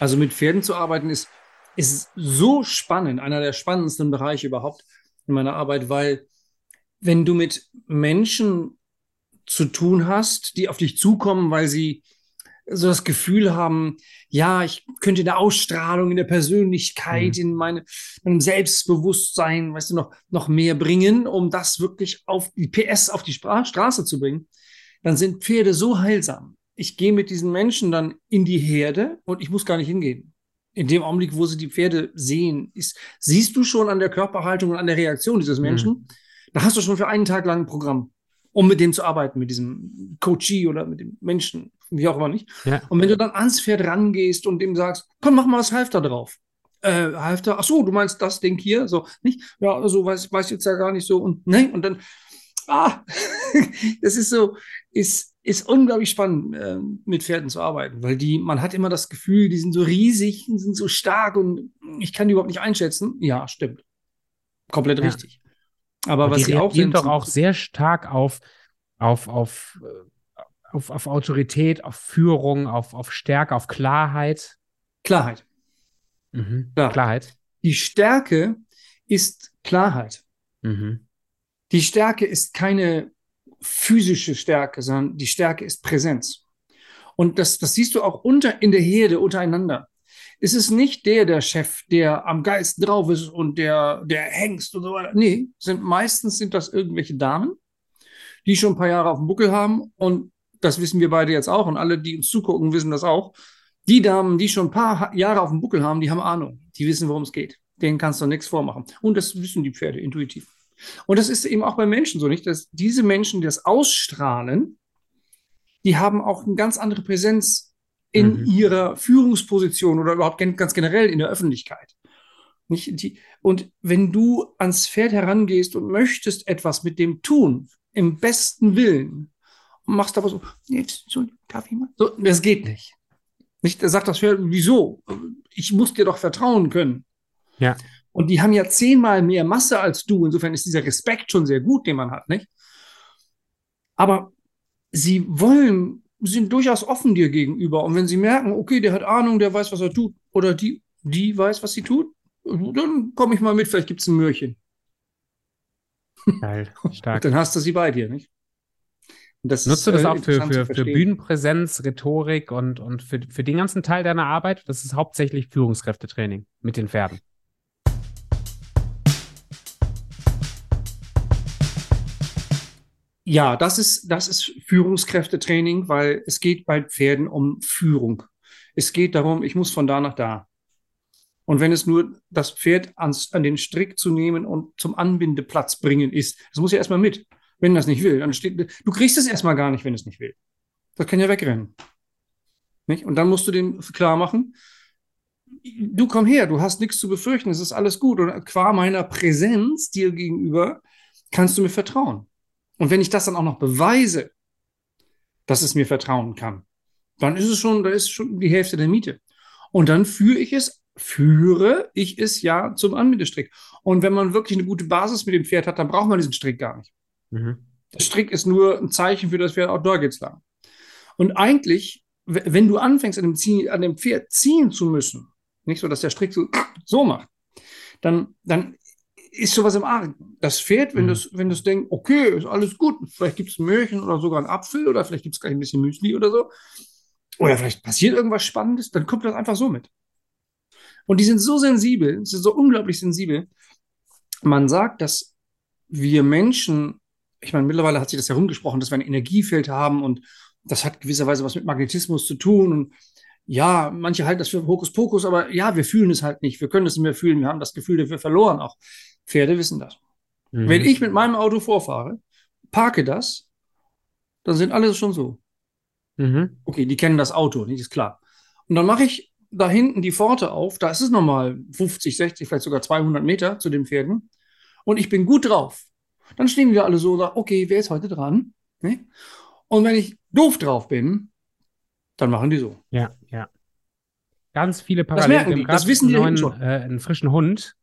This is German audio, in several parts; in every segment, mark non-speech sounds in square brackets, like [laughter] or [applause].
Also mit Pferden zu arbeiten ist, ist so spannend, einer der spannendsten Bereiche überhaupt in meiner Arbeit, weil wenn du mit Menschen zu tun hast, die auf dich zukommen, weil sie so das Gefühl haben, ja, ich könnte in der Ausstrahlung, in der Persönlichkeit, mhm. in meine, meinem Selbstbewusstsein, weißt du, noch, noch mehr bringen, um das wirklich auf die PS auf die Stra Straße zu bringen, dann sind Pferde so heilsam. Ich gehe mit diesen Menschen dann in die Herde und ich muss gar nicht hingehen. In dem Augenblick, wo sie die Pferde sehen, ist, siehst du schon an der Körperhaltung und an der Reaktion dieses mhm. Menschen, mhm. da hast du schon für einen Tag lang ein Programm, um mit dem zu arbeiten, mit diesem Coachee oder mit dem Menschen, wie auch immer nicht. Ja. Und wenn du dann ans Pferd rangehst und ihm sagst, komm, mach mal das Halfter drauf. Äh, Halfter, ach so, du meinst das Ding hier, so, nicht? Ja, also weiß, weiß jetzt ja gar nicht so und, ne, und dann, ah, [laughs] das ist so, ist, ist unglaublich spannend, äh, mit Pferden zu arbeiten, weil die, man hat immer das Gefühl, die sind so riesig, sind so stark und ich kann die überhaupt nicht einschätzen. Ja, stimmt. Komplett ja. richtig. Aber und was sie auch sind, doch auch sehr stark auf, auf, auf, äh, auf, auf Autorität, auf Führung, auf, auf Stärke, auf Klarheit. Klarheit. Mhm. Klar. Klarheit. Die Stärke ist Klarheit. Mhm. Die Stärke ist keine physische Stärke, sondern die Stärke ist Präsenz. Und das, das siehst du auch unter, in der Herde untereinander. Es ist nicht der, der Chef, der am Geist drauf ist und der, der Hengst und so weiter. Nee, sind, meistens sind das irgendwelche Damen, die schon ein paar Jahre auf dem Buckel haben. Und das wissen wir beide jetzt auch. Und alle, die uns zugucken, wissen das auch. Die Damen, die schon ein paar Jahre auf dem Buckel haben, die haben Ahnung. Die wissen, worum es geht. Denen kannst du nichts vormachen. Und das wissen die Pferde intuitiv. Und das ist eben auch bei Menschen so, nicht? Dass diese Menschen, die das ausstrahlen, die haben auch eine ganz andere Präsenz in mhm. ihrer Führungsposition oder überhaupt ganz generell in der Öffentlichkeit. Nicht? Die, und wenn du ans Pferd herangehst und möchtest etwas mit dem tun, im besten Willen, und machst aber so, jetzt, so, darf ich mal? So, das geht nicht. Nicht, er sagt das Pferd, wieso? Ich muss dir doch vertrauen können. Ja. Und die haben ja zehnmal mehr Masse als du. Insofern ist dieser Respekt schon sehr gut, den man hat, nicht? Aber sie wollen, sind durchaus offen dir gegenüber. Und wenn sie merken, okay, der hat Ahnung, der weiß, was er tut, oder die, die weiß, was sie tut, dann komme ich mal mit, vielleicht gibt es ein Möhrchen. Geil, [laughs] stark. Und dann hast du sie bei dir, nicht? Das Nutzt du das äh, auch für, für, für Bühnenpräsenz, Rhetorik und, und für, für den ganzen Teil deiner Arbeit? Das ist hauptsächlich Führungskräftetraining mit den Pferden. Ja, das ist, das ist Führungskräftetraining, weil es geht bei Pferden um Führung. Es geht darum, ich muss von da nach da. Und wenn es nur das Pferd ans, an den Strick zu nehmen und zum Anbindeplatz bringen ist, das muss ja erstmal mit. Wenn das nicht will, dann steht, du kriegst es erstmal gar nicht, wenn es nicht will. Das kann ja wegrennen. Nicht? Und dann musst du dem klar machen, du komm her, du hast nichts zu befürchten, es ist alles gut. Und qua meiner Präsenz dir gegenüber kannst du mir vertrauen. Und wenn ich das dann auch noch beweise, dass es mir vertrauen kann, dann ist es schon, da ist schon die Hälfte der Miete. Und dann führe ich es, führe ich es ja zum Anbindestrick. Und wenn man wirklich eine gute Basis mit dem Pferd hat, dann braucht man diesen Strick gar nicht. Mhm. Der Strick ist nur ein Zeichen für das Pferd, auch da geht's lang. Und eigentlich, wenn du anfängst, an dem, Ziehen, an dem Pferd ziehen zu müssen, nicht so, dass der Strick so, so macht, dann, dann ist sowas im Argen. Das Pferd, wenn mhm. das, wenn das denkt, okay, ist alles gut, vielleicht gibt es ein Möhrchen oder sogar einen Apfel oder vielleicht gibt es gleich ein bisschen Müsli oder so, oder vielleicht passiert irgendwas Spannendes, dann kommt das einfach so mit. Und die sind so sensibel, sind so unglaublich sensibel. Man sagt, dass wir Menschen, ich meine, mittlerweile hat sich das herumgesprochen, dass wir ein Energiefeld haben und das hat gewisserweise was mit Magnetismus zu tun und ja, manche halten das für Hokuspokus, aber ja, wir fühlen es halt nicht. Wir können es nicht mehr fühlen. Wir haben das Gefühl dafür verloren auch. Pferde wissen das. Mhm. Wenn ich mit meinem Auto vorfahre, parke das, dann sind alle schon so. Mhm. Okay, die kennen das Auto, nicht ist klar. Und dann mache ich da hinten die Pforte auf, da ist es nochmal 50, 60, vielleicht sogar 200 Meter zu den Pferden. Und ich bin gut drauf. Dann stehen wir alle so und sagen, okay, wer ist heute dran? Ne? Und wenn ich doof drauf bin, dann machen die so. Ja, ja. Ganz viele Parallelen. Das merken die, das wissen die neuen, schon. Äh, einen frischen Hund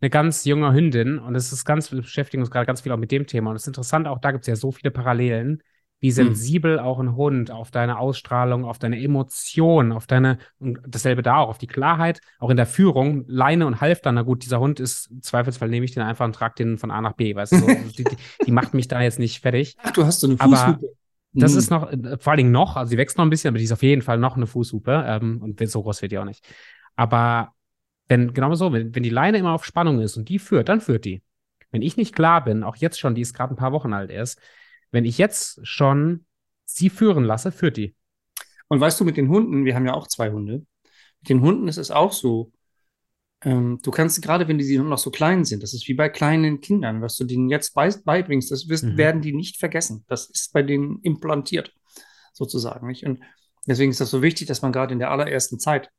eine ganz junge Hündin und es ist ganz, wir beschäftigen uns gerade ganz viel auch mit dem Thema und es ist interessant, auch da gibt es ja so viele Parallelen. wie hm. sensibel auch ein Hund auf deine Ausstrahlung, auf deine Emotionen, auf deine, und dasselbe da auch, auf die Klarheit, auch in der Führung, Leine und Halfter, na gut, dieser Hund ist, im Zweifelsfall nehme ich den einfach und trage den von A nach B, weißt du, so, [laughs] die, die, macht mich da jetzt nicht fertig. Ach, du hast so eine Fußhupe. Das hm. ist noch, vor allen Dingen noch, also sie wächst noch ein bisschen, aber die ist auf jeden Fall noch eine Fußhupe, ähm, und so groß wird die auch nicht. Aber wenn, genau so, wenn, wenn die Leine immer auf Spannung ist und die führt, dann führt die. Wenn ich nicht klar bin, auch jetzt schon, die ist gerade ein paar Wochen alt erst, wenn ich jetzt schon sie führen lasse, führt die. Und weißt du, mit den Hunden, wir haben ja auch zwei Hunde, mit den Hunden ist es auch so, ähm, du kannst gerade, wenn die noch so klein sind, das ist wie bei kleinen Kindern, was du denen jetzt beibringst, das wirst, mhm. werden die nicht vergessen. Das ist bei denen implantiert, sozusagen. Nicht? Und deswegen ist das so wichtig, dass man gerade in der allerersten Zeit,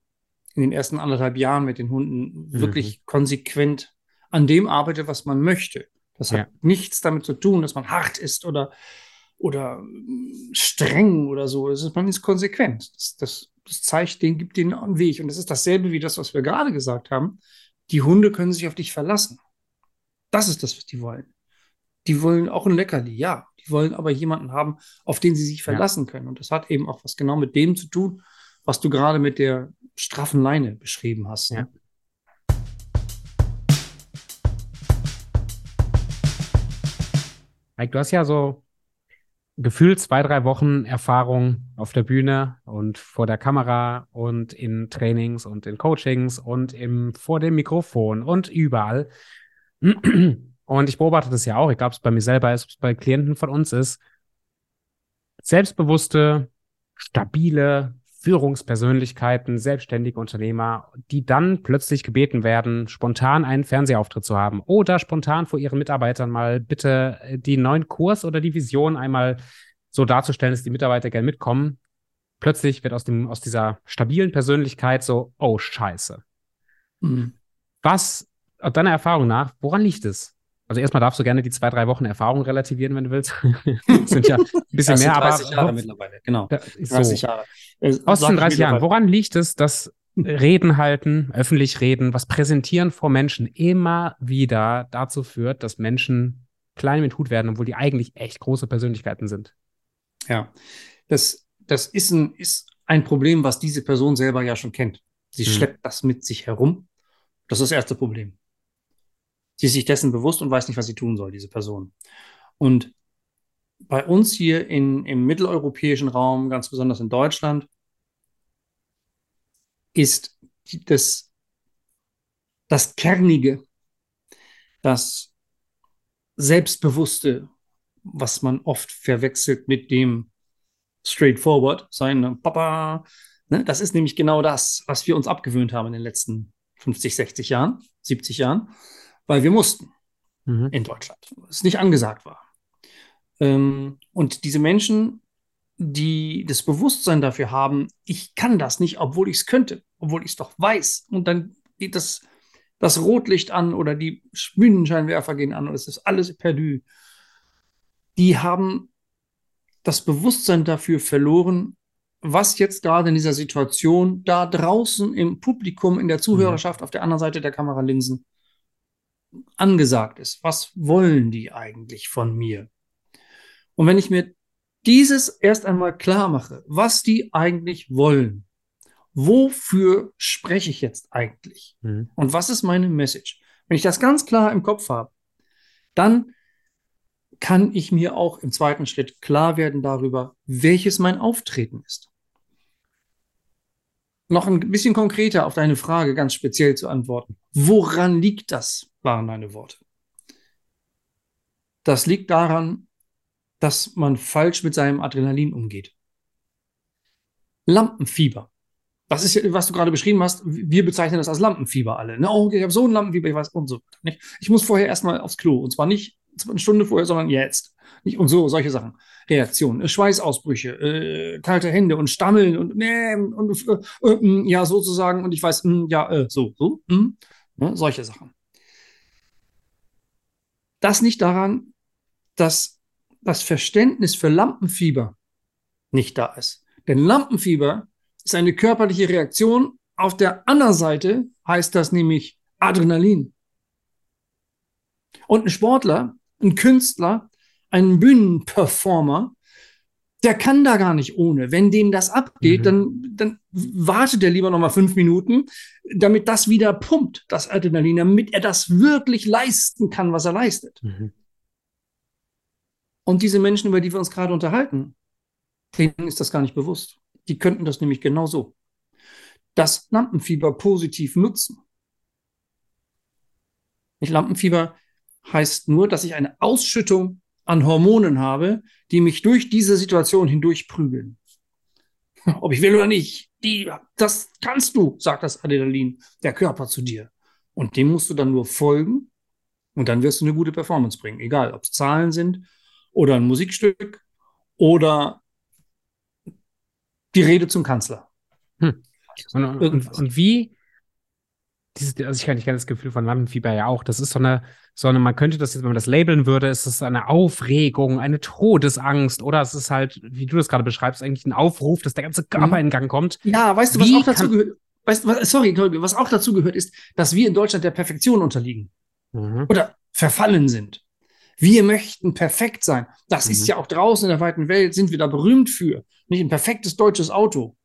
in den ersten anderthalb Jahren mit den Hunden mhm. wirklich konsequent an dem arbeitet, was man möchte. Das ja. hat nichts damit zu tun, dass man hart ist oder, oder streng oder so. Ist, man ist konsequent. Das, das, das zeigt den, gibt denen einen Weg. Und das ist dasselbe wie das, was wir gerade gesagt haben. Die Hunde können sich auf dich verlassen. Das ist das, was die wollen. Die wollen auch ein Leckerli, ja. Die wollen aber jemanden haben, auf den sie sich verlassen ja. können. Und das hat eben auch was genau mit dem zu tun, was du gerade mit der straffen Leine beschrieben hast. Ne? Ja. Mike, du hast ja so gefühlt zwei, drei Wochen Erfahrung auf der Bühne und vor der Kamera und in Trainings und in Coachings und im, vor dem Mikrofon und überall. Und ich beobachte das ja auch, egal ob es bei mir selber ist, ob es bei Klienten von uns ist. Selbstbewusste, stabile, Führungspersönlichkeiten, selbstständige Unternehmer, die dann plötzlich gebeten werden, spontan einen Fernsehauftritt zu haben oder spontan vor ihren Mitarbeitern mal bitte äh, den neuen Kurs oder die Vision einmal so darzustellen, dass die Mitarbeiter gerne mitkommen. Plötzlich wird aus dem, aus dieser stabilen Persönlichkeit so, oh, scheiße. Mhm. Was, deiner Erfahrung nach, woran liegt es? Also erstmal darfst du gerne die zwei, drei Wochen Erfahrung relativieren, wenn du willst. das [laughs] sind ja ein bisschen mehr, 30 aber. Jahre mittlerweile, genau. 30 so. Jahre. Äh, Aus den 30 Jahren, woran liegt es, dass Reden halten, öffentlich reden, was präsentieren vor Menschen immer wieder dazu führt, dass Menschen klein mit Hut werden, obwohl die eigentlich echt große Persönlichkeiten sind? Ja, das, das ist, ein, ist ein Problem, was diese Person selber ja schon kennt. Sie hm. schleppt das mit sich herum. Das ist das erste Problem. Sie ist sich dessen bewusst und weiß nicht, was sie tun soll, diese Person. Und bei uns hier in, im mitteleuropäischen Raum, ganz besonders in Deutschland, ist das, das Kernige, das Selbstbewusste, was man oft verwechselt mit dem Straightforward, sein ne, Papa. Ne? Das ist nämlich genau das, was wir uns abgewöhnt haben in den letzten 50, 60 Jahren, 70 Jahren, weil wir mussten mhm. in Deutschland. Es nicht angesagt war. Ähm, und diese Menschen, die das Bewusstsein dafür haben, ich kann das nicht, obwohl ich es könnte, obwohl ich es doch weiß. Und dann geht das, das Rotlicht an oder die Bühnenscheinwerfer gehen an und es ist alles perdu. Die haben das Bewusstsein dafür verloren, was jetzt gerade in dieser Situation da draußen im Publikum, in der Zuhörerschaft, mhm. auf der anderen Seite der Kameralinsen angesagt ist. Was wollen die eigentlich von mir? Und wenn ich mir dieses erst einmal klar mache, was die eigentlich wollen, wofür spreche ich jetzt eigentlich mhm. und was ist meine Message? Wenn ich das ganz klar im Kopf habe, dann kann ich mir auch im zweiten Schritt klar werden darüber, welches mein Auftreten ist. Noch ein bisschen konkreter auf deine Frage ganz speziell zu antworten. Woran liegt das, waren deine Worte. Das liegt daran, dass man falsch mit seinem Adrenalin umgeht. Lampenfieber. Das ist ja, was du gerade beschrieben hast. Wir bezeichnen das als Lampenfieber alle. Ne? Oh, ich habe so ein Lampenfieber, ich weiß und so. Nicht? Ich muss vorher erstmal aufs Klo. Und zwar nicht eine Stunde vorher, sondern jetzt. Nicht? Und so, solche Sachen. Reaktionen, äh, Schweißausbrüche, äh, kalte Hände und Stammeln und, äh, und äh, äh, ja, sozusagen. Und ich weiß, mh, hm, ja, äh, so, so, mh, hm, ne? solche Sachen. Das nicht daran, dass das Verständnis für Lampenfieber nicht da ist. Denn Lampenfieber ist eine körperliche Reaktion. Auf der anderen Seite heißt das nämlich Adrenalin. Und ein Sportler, ein Künstler, ein Bühnenperformer Der kann da gar nicht ohne. Wenn dem das abgeht, Mhm. dann, dann wartet er lieber noch mal fünf Minuten, damit das wieder pumpt, das Adrenalin, damit er das wirklich leisten kann, was er leistet. Mhm. Und diese Menschen, über die wir uns gerade unterhalten, denen ist das gar nicht bewusst. Die könnten das nämlich genauso. Das Lampenfieber positiv nutzen. Nicht Lampenfieber heißt nur, dass ich eine Ausschüttung an Hormonen habe, die mich durch diese Situation hindurch prügeln. [laughs] Ob ich will oder nicht, die, das kannst du, sagt das Adrenalin, der Körper zu dir. Und dem musst du dann nur folgen und dann wirst du eine gute Performance bringen. Egal, ob es Zahlen sind oder ein Musikstück oder die Rede zum Kanzler. Hm. Und, und, und wie, dieses, also ich kann, ich kenne das Gefühl von Lampenfieber ja auch, das ist so eine, so eine, man könnte das jetzt, wenn man das labeln würde, ist es eine Aufregung, eine Todesangst oder es ist halt, wie du das gerade beschreibst, eigentlich ein Aufruf, dass der ganze Körper Mhm. in Gang kommt. Ja, weißt du, was Wie auch dazu gehört? Weißt was, sorry, was auch dazu gehört, ist, dass wir in Deutschland der Perfektion unterliegen Mhm. oder verfallen sind. Wir möchten perfekt sein. Das Mhm. ist ja auch draußen in der weiten Welt, sind wir da berühmt für. Nicht ein perfektes deutsches Auto.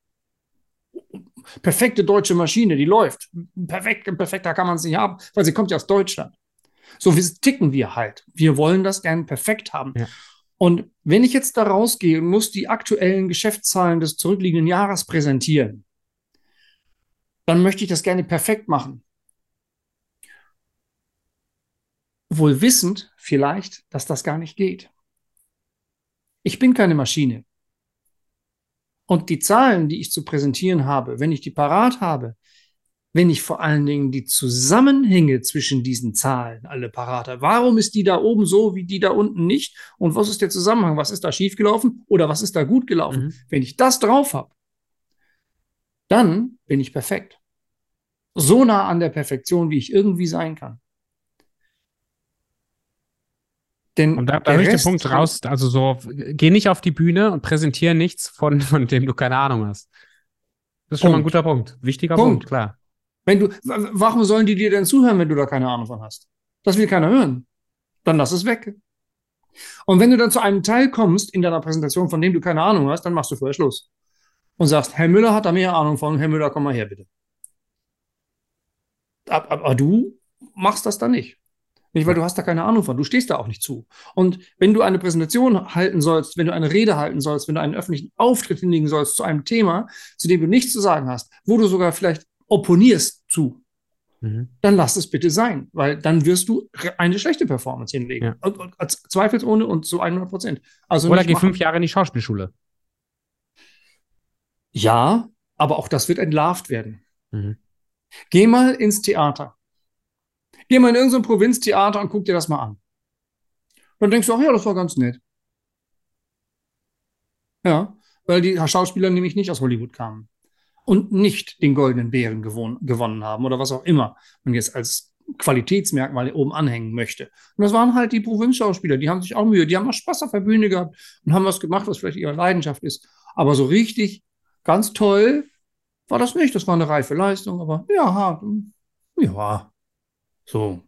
Perfekte deutsche Maschine, die läuft. Perfekt, perfekter kann man es nicht haben, weil sie kommt ja aus Deutschland. So ticken wir halt. Wir wollen das gern perfekt haben. Ja. Und wenn ich jetzt da rausgehe und muss die aktuellen Geschäftszahlen des zurückliegenden Jahres präsentieren, dann möchte ich das gerne perfekt machen. Wohl wissend vielleicht, dass das gar nicht geht. Ich bin keine Maschine. Und die Zahlen, die ich zu präsentieren habe, wenn ich die parat habe, wenn ich vor allen Dingen die Zusammenhänge zwischen diesen Zahlen alle parat habe. Warum ist die da oben so, wie die da unten nicht? Und was ist der Zusammenhang? Was ist da schiefgelaufen oder was ist da gut gelaufen? Mhm. Wenn ich das drauf habe, dann bin ich perfekt. So nah an der Perfektion, wie ich irgendwie sein kann. Denn Und da, da der höre ich den Rest Punkt raus, also so, geh nicht auf die Bühne und präsentiere nichts, von, [laughs] von dem du keine Ahnung hast. Das ist schon mal ein Punkt. guter Punkt. Wichtiger Punkt. Punkt, klar. Wenn du, warum sollen die dir denn zuhören, wenn du da keine Ahnung von hast? Das will keiner hören. Dann lass es weg. Und wenn du dann zu einem Teil kommst in deiner Präsentation, von dem du keine Ahnung hast, dann machst du vorher Schluss. Und sagst, Herr Müller hat da mehr Ahnung von, Herr Müller, komm mal her, bitte. Aber, aber du machst das dann nicht. Nicht, weil du hast da keine Ahnung von. Du stehst da auch nicht zu. Und wenn du eine Präsentation halten sollst, wenn du eine Rede halten sollst, wenn du einen öffentlichen Auftritt hinlegen sollst zu einem Thema, zu dem du nichts zu sagen hast, wo du sogar vielleicht opponierst zu, Mhm. dann lass es bitte sein, weil dann wirst du eine schlechte Performance hinlegen. Ja. Und, und, und zweifelsohne und zu 100 Prozent. Also Oder geh fünf Jahre in die Schauspielschule. Ja, aber auch das wird entlarvt werden. Mhm. Geh mal ins Theater. Geh mal in irgendein Provinztheater und guck dir das mal an. Dann denkst du, ach ja, das war ganz nett. Ja, weil die Schauspieler nämlich nicht aus Hollywood kamen und nicht den goldenen Bären gewon gewonnen haben oder was auch immer man jetzt als Qualitätsmerkmal oben anhängen möchte. Und das waren halt die Provinzschauspieler, die haben sich auch Mühe, die haben auch Spaß auf der Bühne gehabt und haben was gemacht, was vielleicht ihre Leidenschaft ist. Aber so richtig ganz toll war das nicht. Das war eine reife Leistung, aber ja, ja, so.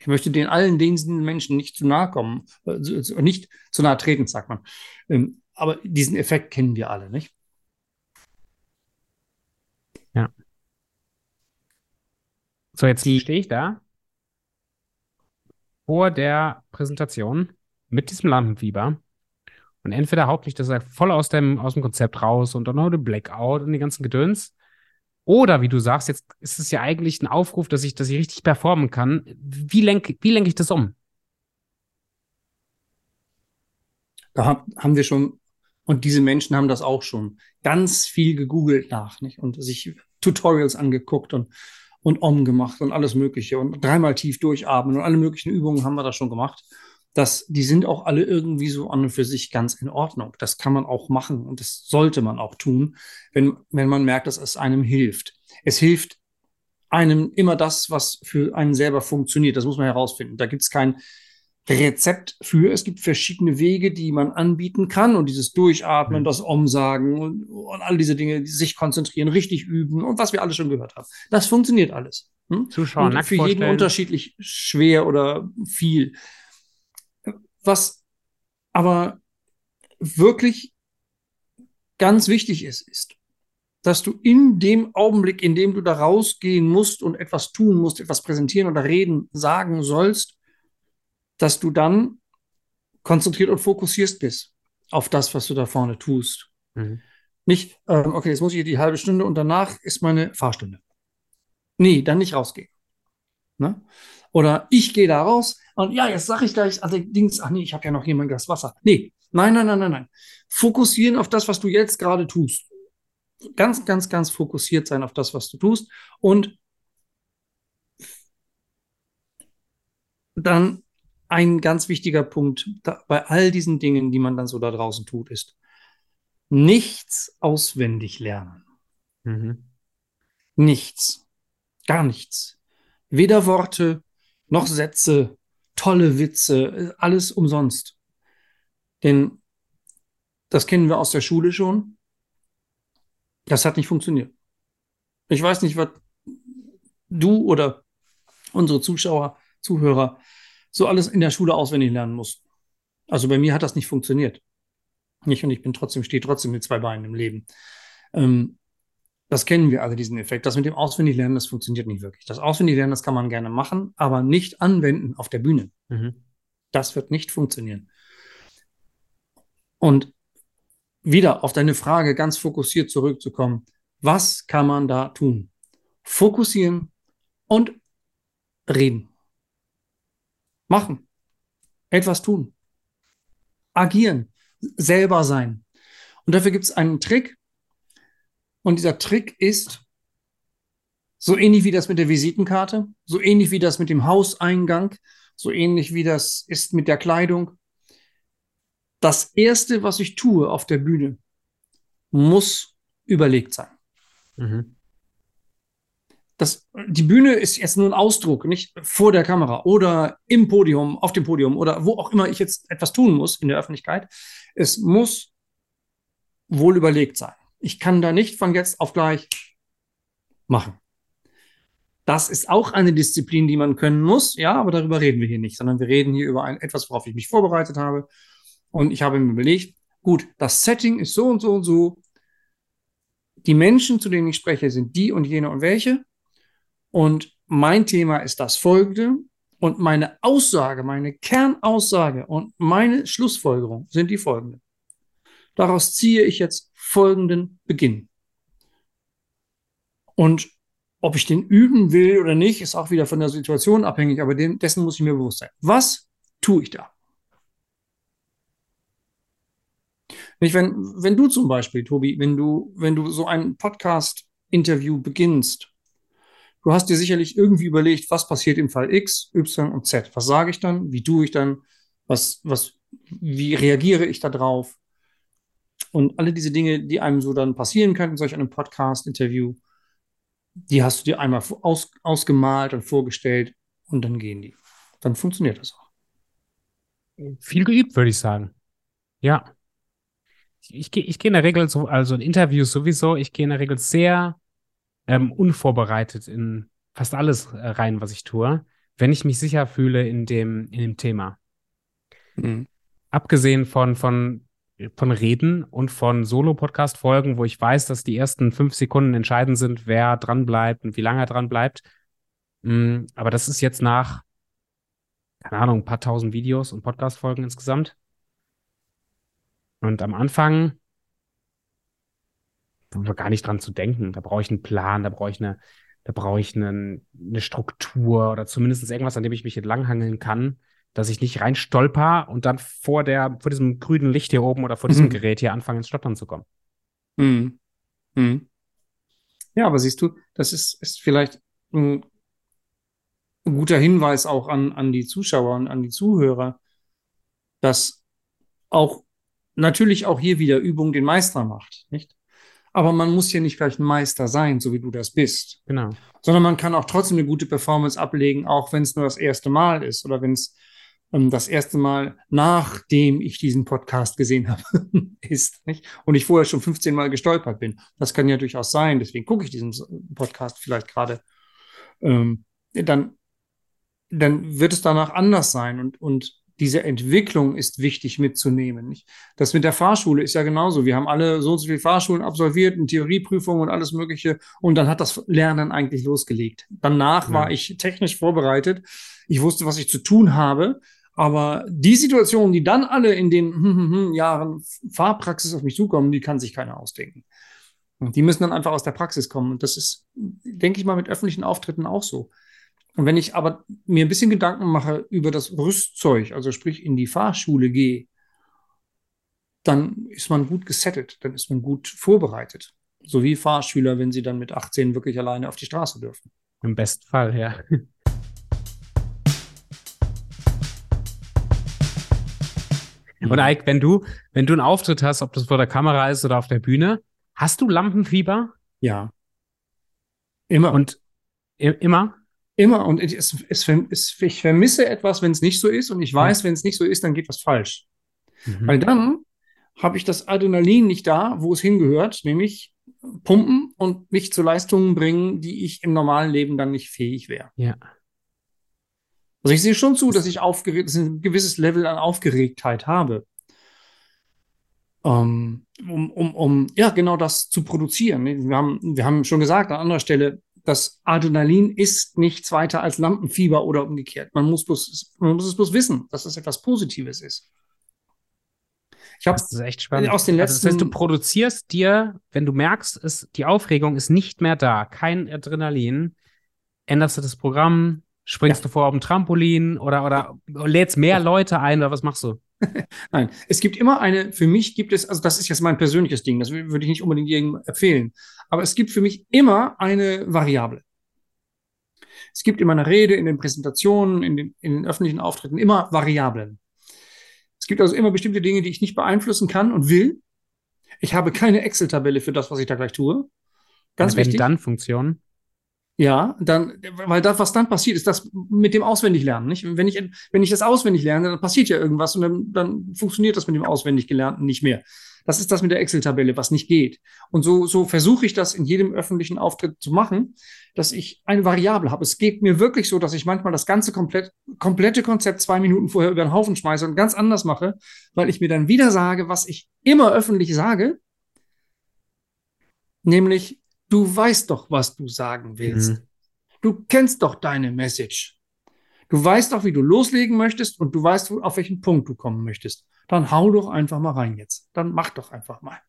Ich möchte den allen diesen Menschen nicht zu nahe kommen, äh, nicht zu nahe treten, sagt man. Ähm, Aber diesen Effekt kennen wir alle, nicht? So, jetzt stehe ich da vor der Präsentation mit diesem Lampenfieber. Und entweder haut mich das halt voll aus dem, aus dem Konzept raus und dann heute Blackout und die ganzen Gedöns. Oder wie du sagst, jetzt ist es ja eigentlich ein Aufruf, dass ich, dass ich richtig performen kann. Wie lenke, wie lenke ich das um? Da hab, haben wir schon, und diese Menschen haben das auch schon, ganz viel gegoogelt nach, nicht? Und sich Tutorials angeguckt und, und Om gemacht und alles Mögliche und dreimal tief durchatmen und alle möglichen Übungen haben wir da schon gemacht. Das, die sind auch alle irgendwie so an und für sich ganz in Ordnung. Das kann man auch machen und das sollte man auch tun, wenn, wenn man merkt, dass es einem hilft. Es hilft einem immer das, was für einen selber funktioniert. Das muss man herausfinden. Da gibt es kein Rezept für. Es gibt verschiedene Wege, die man anbieten kann und dieses Durchatmen, Mhm. das Umsagen und, und all diese Dinge, die sich konzentrieren, richtig üben und was wir alle schon gehört haben. Das funktioniert alles. Hm? Zuschauer Und für jeden unterschiedlich schwer oder viel. Was aber wirklich ganz wichtig ist, ist, dass du in dem Augenblick, in dem du da rausgehen musst und etwas tun musst, etwas präsentieren oder reden, sagen sollst, dass du dann konzentriert und fokussiert bist auf das, was du da vorne tust. Mhm. Nicht, ähm, okay, jetzt muss ich die halbe Stunde und danach ist meine Fahrstunde. Nee, dann nicht rausgehen. Ne? Oder ich gehe da raus und ja, jetzt sage ich gleich allerdings, ach nee, ich habe ja noch hier mein Glas Wasser. Nee, nein, nein, nein, nein, nein. Fokussieren auf das, was du jetzt gerade tust. Ganz, ganz, ganz fokussiert sein auf das, was du tust. Und dann ein ganz wichtiger Punkt da, bei all diesen Dingen, die man dann so da draußen tut, ist nichts auswendig lernen. Mhm. Nichts. Gar nichts. Weder Worte noch Sätze, tolle Witze, alles umsonst. Denn das kennen wir aus der Schule schon. Das hat nicht funktioniert. Ich weiß nicht, was du oder unsere Zuschauer, Zuhörer so alles in der Schule auswendig lernen muss. Also bei mir hat das nicht funktioniert. Nicht und ich bin trotzdem, stehe trotzdem mit zwei Beinen im Leben. Ähm, das kennen wir alle, diesen Effekt. Das mit dem Auswendiglernen, das funktioniert nicht wirklich. Das Auswendiglernen, das kann man gerne machen, aber nicht anwenden auf der Bühne. Mhm. Das wird nicht funktionieren. Und wieder auf deine Frage ganz fokussiert zurückzukommen. Was kann man da tun? Fokussieren und reden. Machen. Etwas tun. Agieren. Selber sein. Und dafür gibt es einen Trick. Und dieser Trick ist so ähnlich wie das mit der Visitenkarte, so ähnlich wie das mit dem Hauseingang, so ähnlich wie das ist mit der Kleidung. Das Erste, was ich tue auf der Bühne, muss überlegt sein. Mhm das, die Bühne ist jetzt nur ein Ausdruck, nicht vor der Kamera oder im Podium, auf dem Podium oder wo auch immer ich jetzt etwas tun muss in der Öffentlichkeit. Es muss wohl überlegt sein. Ich kann da nicht von jetzt auf gleich machen. Das ist auch eine Disziplin, die man können muss, ja, aber darüber reden wir hier nicht, sondern wir reden hier über ein, etwas, worauf ich mich vorbereitet habe. Und ich habe mir überlegt, gut, das Setting ist so und so und so. Die Menschen, zu denen ich spreche, sind die und jene und welche. Und mein Thema ist das folgende. Und meine Aussage, meine Kernaussage und meine Schlussfolgerung sind die folgende. Daraus ziehe ich jetzt folgenden Beginn. Und ob ich den üben will oder nicht, ist auch wieder von der Situation abhängig, aber dem, dessen muss ich mir bewusst sein. Was tue ich da? Nicht, wenn, wenn du zum Beispiel, Tobi, wenn du, wenn du so ein Podcast-Interview beginnst Du hast dir sicherlich irgendwie überlegt, was passiert im Fall X, Y und Z. Was sage ich dann? Wie tue ich dann? Was, was, wie reagiere ich da drauf? Und alle diese Dinge, die einem so dann passieren könnten, solch einem Podcast-Interview, die hast du dir einmal aus, ausgemalt und vorgestellt und dann gehen die. Dann funktioniert das auch. Viel geübt, würde ich sagen. Ja. Ich, ich, ich gehe in der Regel so, also in Interviews sowieso, ich gehe in der Regel sehr ähm, unvorbereitet in fast alles äh, rein, was ich tue, wenn ich mich sicher fühle in dem, in dem Thema. Mhm. Abgesehen von, von, von Reden und von Solo-Podcast-Folgen, wo ich weiß, dass die ersten fünf Sekunden entscheidend sind, wer dran bleibt und wie lange er dran bleibt. Mhm, aber das ist jetzt nach, keine Ahnung, ein paar tausend Videos und Podcast-Folgen insgesamt. Und am Anfang gar nicht dran zu denken. Da brauche ich einen Plan, da brauche ich eine, da brauche ich eine, eine Struktur oder zumindest irgendwas, an dem ich mich entlanghangeln kann, dass ich nicht rein stolper und dann vor der, vor diesem grünen Licht hier oben oder vor diesem mhm. Gerät hier anfange ins Stottern zu kommen. Mhm. Mhm. Ja, aber siehst du, das ist, ist vielleicht ein, guter Hinweis auch an, an die Zuschauer und an die Zuhörer, dass auch natürlich auch hier wieder Übung den Meister macht, nicht? Aber man muss ja nicht gleich ein Meister sein, so wie du das bist. Genau. Sondern man kann auch trotzdem eine gute Performance ablegen, auch wenn es nur das erste Mal ist oder wenn es das erste Mal, nachdem ich diesen Podcast gesehen habe, [laughs] ist. Nicht? Und ich vorher schon 15 Mal gestolpert bin. Das kann ja durchaus sein. Deswegen gucke ich diesen Podcast vielleicht gerade. Ähm, dann, dann wird es danach anders sein. Und, und diese Entwicklung ist wichtig mitzunehmen. Nicht? Das mit der Fahrschule ist ja genauso. Wir haben alle so und so viele Fahrschulen absolviert, eine Theorieprüfung und alles Mögliche. Und dann hat das Lernen eigentlich losgelegt. Danach ja. war ich technisch vorbereitet. Ich wusste, was ich zu tun habe. Aber die Situationen, die dann alle in den hm, hm, hm, Jahren Fahrpraxis auf mich zukommen, die kann sich keiner ausdenken. Und die müssen dann einfach aus der Praxis kommen. Und das ist, denke ich mal, mit öffentlichen Auftritten auch so. Und wenn ich aber mir ein bisschen Gedanken mache über das Rüstzeug, also sprich in die Fahrschule gehe, dann ist man gut gesettelt, dann ist man gut vorbereitet. So wie Fahrschüler, wenn sie dann mit 18 wirklich alleine auf die Straße dürfen. Im besten Fall, ja. Und Ike, wenn du, wenn du einen Auftritt hast, ob das vor der Kamera ist oder auf der Bühne, hast du Lampenfieber? Ja. Immer. Und immer? Immer. Und es, es, es, ich vermisse etwas, wenn es nicht so ist. Und ich weiß, wenn es nicht so ist, dann geht was falsch. Mhm. Weil dann habe ich das Adrenalin nicht da, wo es hingehört, nämlich pumpen und mich zu Leistungen bringen, die ich im normalen Leben dann nicht fähig wäre. Ja. Also ich sehe schon zu, dass ich aufgeregt, dass ich ein gewisses Level an Aufgeregtheit habe. Um, um, um, um ja genau das zu produzieren. Wir haben, wir haben schon gesagt an anderer Stelle, das Adrenalin ist nichts weiter als Lampenfieber oder umgekehrt. Man muss, bloß, man muss es bloß wissen, dass es etwas Positives ist. Ich habe das ist echt spannend. Aus den letzten also das heißt, du produzierst dir, wenn du merkst, ist, die Aufregung ist nicht mehr da, kein Adrenalin, änderst du das Programm, springst ja. du vor auf dem Trampolin oder, oder lädst mehr Leute ein oder was machst du? [laughs] Nein, es gibt immer eine, für mich gibt es, also das ist jetzt mein persönliches Ding, das würde ich nicht unbedingt jedem empfehlen, aber es gibt für mich immer eine Variable. Es gibt in meiner Rede, in den Präsentationen, in den, in den öffentlichen Auftritten immer Variablen. Es gibt also immer bestimmte Dinge, die ich nicht beeinflussen kann und will. Ich habe keine Excel-Tabelle für das, was ich da gleich tue. Ganz Eine wichtig. Wenn-Dann-Funktion. Ja, dann, weil das, was dann passiert, ist das mit dem Auswendiglernen, nicht? Wenn ich, wenn ich das auswendig lerne, dann passiert ja irgendwas und dann, dann funktioniert das mit dem auswendig Gelernten nicht mehr. Das ist das mit der Excel-Tabelle, was nicht geht. Und so, so versuche ich das in jedem öffentlichen Auftritt zu machen, dass ich eine Variable habe. Es geht mir wirklich so, dass ich manchmal das ganze komplett, komplette Konzept zwei Minuten vorher über den Haufen schmeiße und ganz anders mache, weil ich mir dann wieder sage, was ich immer öffentlich sage, nämlich Du weißt doch, was du sagen willst. Mhm. Du kennst doch deine Message. Du weißt doch, wie du loslegen möchtest und du weißt, auf welchen Punkt du kommen möchtest. Dann hau doch einfach mal rein jetzt. Dann mach doch einfach mal.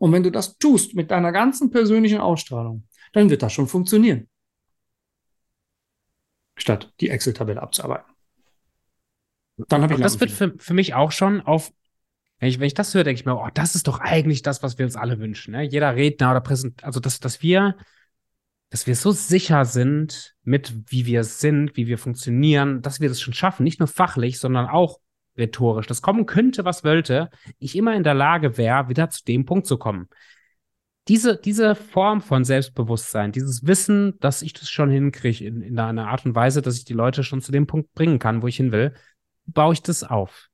Und wenn du das tust mit deiner ganzen persönlichen Ausstrahlung, dann wird das schon funktionieren. Statt die Excel-Tabelle abzuarbeiten. Dann habe ich das wird für, für mich auch schon auf wenn ich, wenn ich das höre, denke ich mir, oh, das ist doch eigentlich das, was wir uns alle wünschen. Ne? Jeder Redner oder Präsent, also dass, dass wir, dass wir so sicher sind mit, wie wir sind, wie wir funktionieren, dass wir das schon schaffen, nicht nur fachlich, sondern auch rhetorisch. Das kommen könnte, was wollte, ich immer in der Lage wäre, wieder zu dem Punkt zu kommen. Diese, diese Form von Selbstbewusstsein, dieses Wissen, dass ich das schon hinkriege in, in einer Art und Weise, dass ich die Leute schon zu dem Punkt bringen kann, wo ich hin will, baue ich das auf.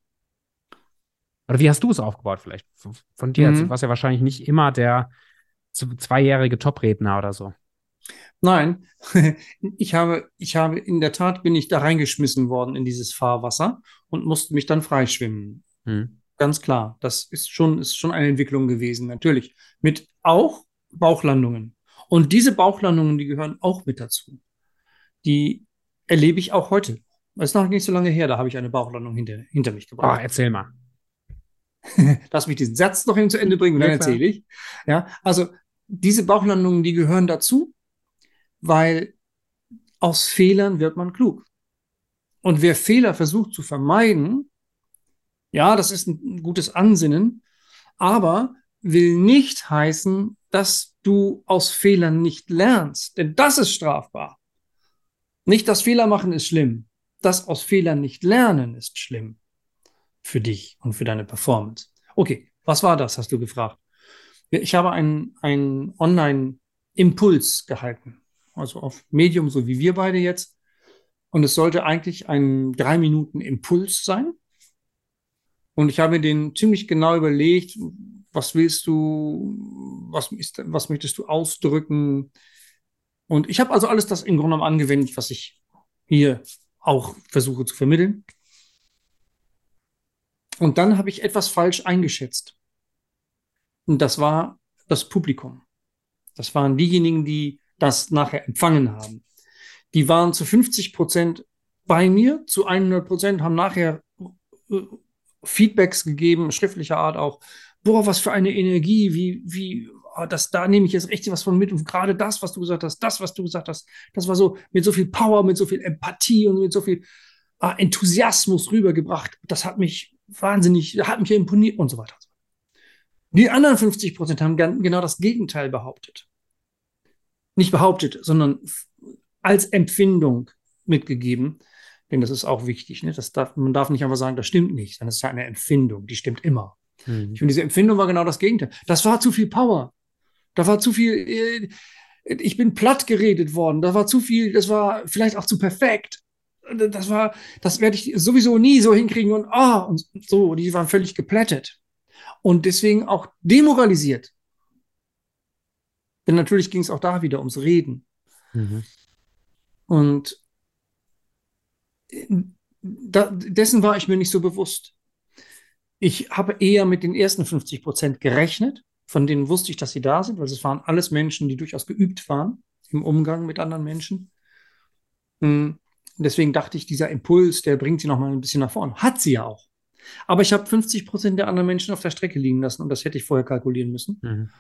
Oder wie hast du es aufgebaut vielleicht? Von dir, mhm. warst ja wahrscheinlich nicht immer der zweijährige Top-Redner oder so. Nein, [laughs] ich habe, ich habe in der Tat bin ich da reingeschmissen worden in dieses Fahrwasser und musste mich dann freischwimmen. Mhm. Ganz klar, das ist schon, ist schon eine Entwicklung gewesen, natürlich. Mit auch Bauchlandungen. Und diese Bauchlandungen, die gehören auch mit dazu. Die erlebe ich auch heute. Das ist noch nicht so lange her, da habe ich eine Bauchlandung hinter, hinter mich gebracht. Oh, erzähl mal. [laughs] Lass mich diesen Satz noch hin zu Ende bringen und dann erzähle ich. Ja, also diese Bauchlandungen, die gehören dazu, weil aus Fehlern wird man klug. Und wer Fehler versucht zu vermeiden, ja, das ist ein gutes Ansinnen, aber will nicht heißen, dass du aus Fehlern nicht lernst, denn das ist strafbar. Nicht das Fehler machen ist schlimm, das aus Fehlern nicht lernen ist schlimm für dich und für deine Performance. Okay, was war das, hast du gefragt? Ich habe einen, einen Online-Impuls gehalten, also auf Medium, so wie wir beide jetzt. Und es sollte eigentlich ein drei Minuten Impuls sein. Und ich habe mir den ziemlich genau überlegt, was willst du, was, ist, was möchtest du ausdrücken? Und ich habe also alles das im Grunde genommen angewendet, was ich hier auch versuche zu vermitteln. Und dann habe ich etwas falsch eingeschätzt. Und das war das Publikum. Das waren diejenigen, die das nachher empfangen haben. Die waren zu 50 Prozent bei mir, zu 100 Prozent haben nachher äh, Feedbacks gegeben, schriftlicher Art auch. Boah, was für eine Energie, wie, wie, oh, das, da nehme ich jetzt richtig was von mit. Und gerade das, was du gesagt hast, das, was du gesagt hast, das war so mit so viel Power, mit so viel Empathie und mit so viel äh, Enthusiasmus rübergebracht. Das hat mich wahnsinnig, hat mich imponiert und so weiter. Die anderen 50 Prozent haben genau das Gegenteil behauptet. Nicht behauptet, sondern als Empfindung mitgegeben. Denn das ist auch wichtig. Ne? Das darf, man darf nicht einfach sagen, das stimmt nicht, sondern es ist ja eine Empfindung, die stimmt immer. Mhm. Und diese Empfindung war genau das Gegenteil. Das war zu viel Power. Da war zu viel, äh, ich bin platt geredet worden. Da war zu viel, das war vielleicht auch zu perfekt. Das war, das werde ich sowieso nie so hinkriegen und ah, oh, und so, die waren völlig geplättet und deswegen auch demoralisiert. Denn natürlich ging es auch da wieder ums Reden. Mhm. Und äh, da, dessen war ich mir nicht so bewusst. Ich habe eher mit den ersten 50 Prozent gerechnet. Von denen wusste ich, dass sie da sind, weil es waren alles Menschen, die durchaus geübt waren im Umgang mit anderen Menschen. Deswegen dachte ich, dieser Impuls, der bringt sie noch mal ein bisschen nach vorne. Hat sie ja auch. Aber ich habe 50 Prozent der anderen Menschen auf der Strecke liegen lassen und das hätte ich vorher kalkulieren müssen mhm.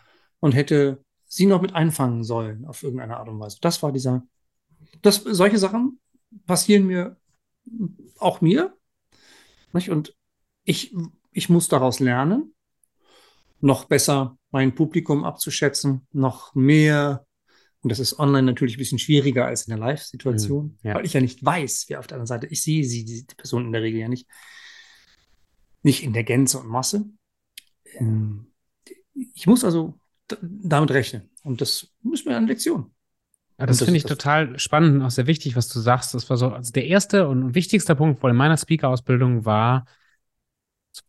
und hätte sie noch mit einfangen sollen auf irgendeine Art und Weise. Das war dieser, das, solche Sachen passieren mir, auch mir. Nicht? Und ich, ich muss daraus lernen, noch besser mein Publikum abzuschätzen, noch mehr und das ist online natürlich ein bisschen schwieriger als in der Live-Situation, mhm, ja. weil ich ja nicht weiß, wer auf der anderen Seite, ich sehe sie, die Person in der Regel ja nicht nicht in der Gänze und Masse. Ähm, ich muss also damit rechnen. Und das ist mir eine Lektion. Ja, das, das finde ich total spannend und auch sehr wichtig, was du sagst. Das war so, also der erste und wichtigste Punkt in meiner Speaker-Ausbildung war,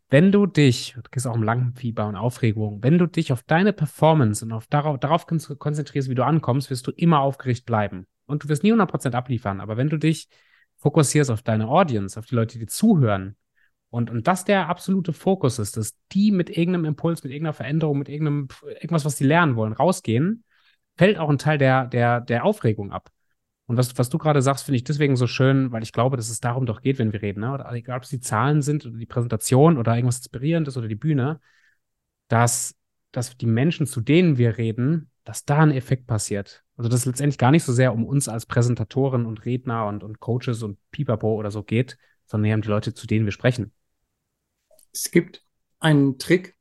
wenn du dich, du gehst auch um Langfieber und Aufregung, wenn du dich auf deine Performance und auf darauf, darauf konzentrierst, wie du ankommst, wirst du immer aufgeregt bleiben. Und du wirst nie 100% abliefern. Aber wenn du dich fokussierst auf deine Audience, auf die Leute, die zuhören, und, und das der absolute Fokus ist, dass die mit irgendeinem Impuls, mit irgendeiner Veränderung, mit irgendeinem, irgendwas, was die lernen wollen, rausgehen, fällt auch ein Teil der, der, der Aufregung ab. Und was, was du gerade sagst, finde ich deswegen so schön, weil ich glaube, dass es darum doch geht, wenn wir reden, ne? oder egal, ob es die Zahlen sind oder die Präsentation oder irgendwas Inspirierendes oder die Bühne, dass, dass die Menschen, zu denen wir reden, dass da ein Effekt passiert. Also dass es letztendlich gar nicht so sehr um uns als Präsentatoren und Redner und, und Coaches und Pipapo oder so geht, sondern eher um die Leute, zu denen wir sprechen. Es gibt einen Trick,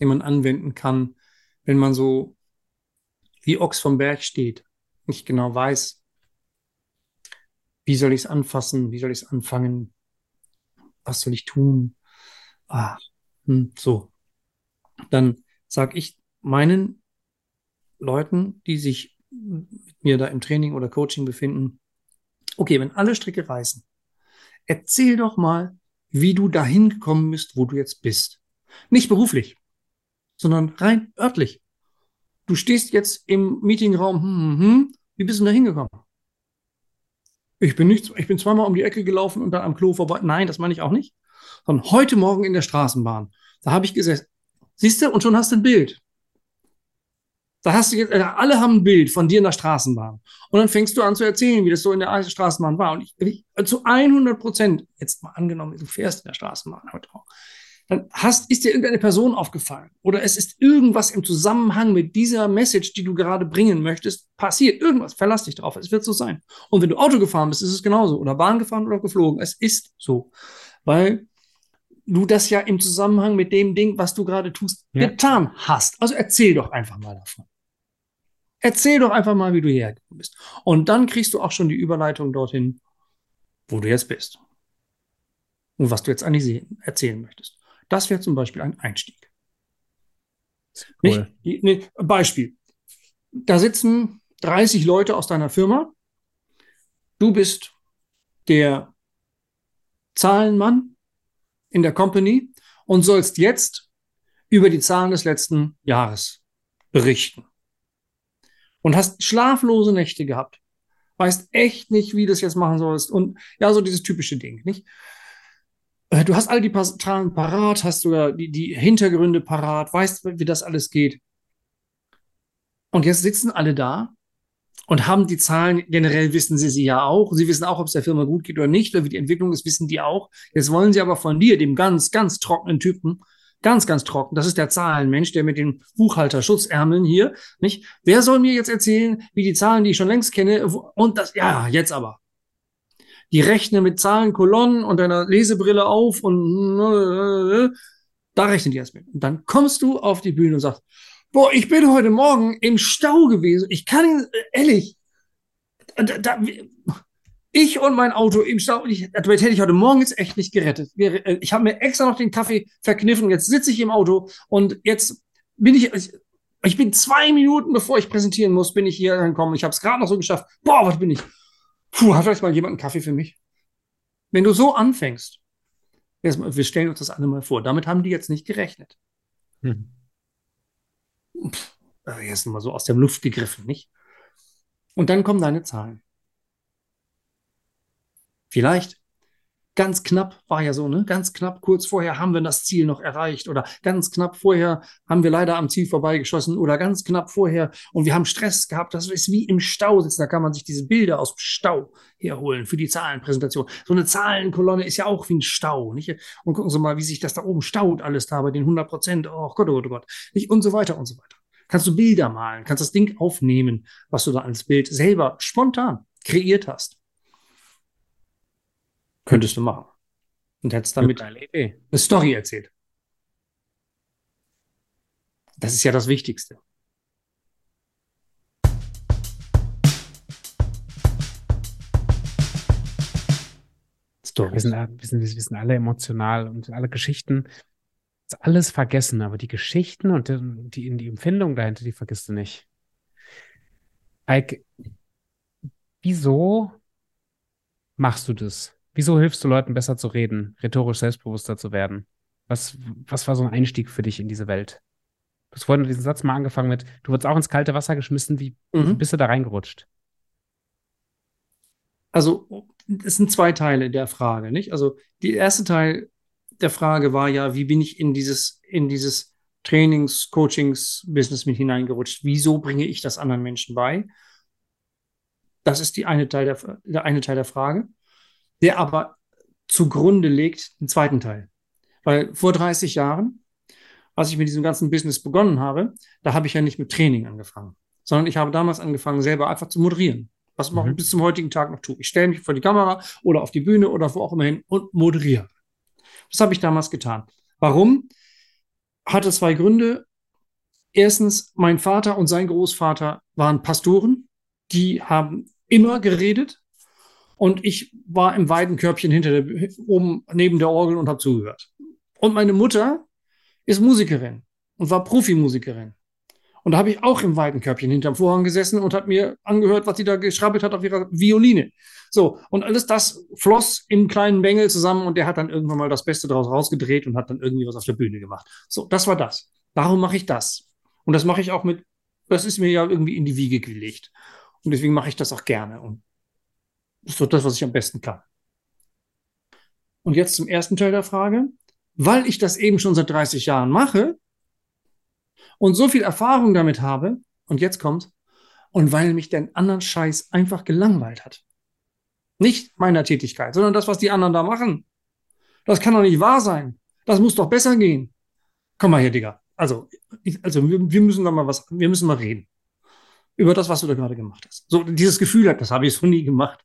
den man anwenden kann, wenn man so wie Ochs vom Berg steht, nicht genau weiß, wie soll ich es anfassen, wie soll ich es anfangen, was soll ich tun, ah, hm, so. Dann sage ich meinen Leuten, die sich mit mir da im Training oder Coaching befinden, okay, wenn alle Stricke reißen, erzähl doch mal, wie du dahin gekommen bist, wo du jetzt bist. Nicht beruflich, sondern rein örtlich. Du stehst jetzt im Meetingraum, hm, hm, hm, wie bist du da hingekommen? Ich bin nicht, ich bin zweimal um die Ecke gelaufen und dann am Klo vorbei. Nein, das meine ich auch nicht. Sondern heute Morgen in der Straßenbahn. Da habe ich gesessen. Siehst du, und schon hast du ein Bild. Da hast du jetzt, äh, alle haben ein Bild von dir in der Straßenbahn. Und dann fängst du an zu erzählen, wie das so in der Straßenbahn war. Und ich, ich zu 100 Prozent, jetzt mal angenommen, du fährst in der Straßenbahn heute auch, dann hast, ist dir irgendeine Person aufgefallen oder es ist irgendwas im Zusammenhang mit dieser Message, die du gerade bringen möchtest, passiert. Irgendwas, verlass dich drauf, es wird so sein. Und wenn du Auto gefahren bist, ist es genauso. Oder Bahn gefahren oder geflogen, es ist so. Weil du das ja im Zusammenhang mit dem Ding, was du gerade tust, ja. getan hast. Also erzähl doch einfach mal davon. Erzähl doch einfach mal, wie du hierher gekommen bist. Und dann kriegst du auch schon die Überleitung dorthin, wo du jetzt bist. Und was du jetzt eigentlich sehen, erzählen möchtest. Das wäre zum Beispiel ein Einstieg. Cool. Nicht, nee, Beispiel. Da sitzen 30 Leute aus deiner Firma. Du bist der Zahlenmann in der Company und sollst jetzt über die Zahlen des letzten Jahres berichten und hast schlaflose Nächte gehabt. Weißt echt nicht, wie du das jetzt machen sollst. Und ja, so dieses typische Ding, nicht? Äh, du hast all die Zahlen parat, hast sogar die, die Hintergründe parat, weißt, wie das alles geht. Und jetzt sitzen alle da und haben die Zahlen, generell wissen sie sie ja auch. Sie wissen auch, ob es der Firma gut geht oder nicht, oder wie die Entwicklung ist, wissen die auch. Jetzt wollen sie aber von dir, dem ganz, ganz trockenen Typen, ganz, ganz trocken, das ist der Zahlenmensch, der mit den Buchhalterschutzärmeln hier, nicht? Wer soll mir jetzt erzählen, wie die Zahlen, die ich schon längst kenne, und das, ja, jetzt aber. Die rechnen mit Zahlenkolonnen und deiner Lesebrille auf und äh, da rechnen die erst mit. Und dann kommst du auf die Bühne und sagst, Boah, ich bin heute Morgen im Stau gewesen. Ich kann, ehrlich, da, da, ich und mein Auto im Stau, ich, damit hätte ich heute Morgen jetzt echt nicht gerettet. Äh, ich habe mir extra noch den Kaffee verkniffen. Jetzt sitze ich im Auto und jetzt bin ich, ich bin zwei Minuten, bevor ich präsentieren muss, bin ich hier angekommen. Ich habe es gerade noch so geschafft. Boah, was bin ich? Puh, hat vielleicht mal jemand einen Kaffee für mich? Wenn du so anfängst, wir stellen uns das alle mal vor, damit haben die jetzt nicht gerechnet. Hm pff, jetzt mal so aus der Luft gegriffen, nicht? Und dann kommen deine Zahlen. Vielleicht ganz knapp war ja so, ne? Ganz knapp kurz vorher haben wir das Ziel noch erreicht oder ganz knapp vorher haben wir leider am Ziel vorbeigeschossen oder ganz knapp vorher und wir haben Stress gehabt. Das ist wie im Stau sitzen. Da kann man sich diese Bilder aus dem Stau herholen für die Zahlenpräsentation. So eine Zahlenkolonne ist ja auch wie ein Stau, nicht? Und gucken Sie mal, wie sich das da oben staut alles da bei den 100 Prozent. Oh Gott, oh Gott, oh Gott. Nicht? Und so weiter und so weiter. Kannst du Bilder malen, kannst das Ding aufnehmen, was du da als Bild selber spontan kreiert hast. Könntest du machen. Und hättest damit eine Story erzählt. Das ist ja das Wichtigste. Wir sind, wir, sind, wir sind alle emotional und alle Geschichten ist alles vergessen, aber die Geschichten und die, die Empfindung dahinter, die vergisst du nicht. Ike, wieso machst du das? Wieso hilfst du Leuten besser zu reden, rhetorisch selbstbewusster zu werden? Was, was war so ein Einstieg für dich in diese Welt? Du hast vorhin diesen Satz mal angefangen mit, du wurdest auch ins kalte Wasser geschmissen, wie mhm. bist du da reingerutscht? Also, es sind zwei Teile der Frage, nicht? Also, der erste Teil der Frage war ja, wie bin ich in dieses, in dieses Trainings, Coachings, Business mit hineingerutscht? Wieso bringe ich das anderen Menschen bei? Das ist die eine Teil der, der eine Teil der Frage, der aber zugrunde legt den zweiten Teil. Weil vor 30 Jahren, als ich mit diesem ganzen Business begonnen habe, da habe ich ja nicht mit Training angefangen, sondern ich habe damals angefangen, selber einfach zu moderieren. Was ich mhm. bis zum heutigen Tag noch tue. Ich stelle mich vor die Kamera oder auf die Bühne oder wo auch immer hin und moderiere. Das habe ich damals getan. Warum? Hatte zwei Gründe. Erstens, mein Vater und sein Großvater waren Pastoren. Die haben immer geredet. Und ich war im Weidenkörbchen hinter der, oben neben der Orgel und habe zugehört. Und meine Mutter ist Musikerin und war Profimusikerin. Und da habe ich auch im Weidenkörbchen hinterm Vorhang gesessen und habe mir angehört, was sie da geschrabbelt hat auf ihrer Violine. So, und alles das floss im kleinen Bengel zusammen und der hat dann irgendwann mal das Beste daraus rausgedreht und hat dann irgendwie was auf der Bühne gemacht. So, das war das. Warum mache ich das? Und das mache ich auch mit, das ist mir ja irgendwie in die Wiege gelegt. Und deswegen mache ich das auch gerne. Und so das, was ich am besten kann. Und jetzt zum ersten Teil der Frage. Weil ich das eben schon seit 30 Jahren mache, und so viel Erfahrung damit habe, und jetzt kommt, und weil mich den anderen Scheiß einfach gelangweilt hat. Nicht meiner Tätigkeit, sondern das, was die anderen da machen. Das kann doch nicht wahr sein. Das muss doch besser gehen. Komm mal her, Digga. Also, ich, also wir, wir müssen da mal was, wir müssen mal reden über das, was du da gerade gemacht hast. So dieses Gefühl hat, das habe ich so nie gemacht.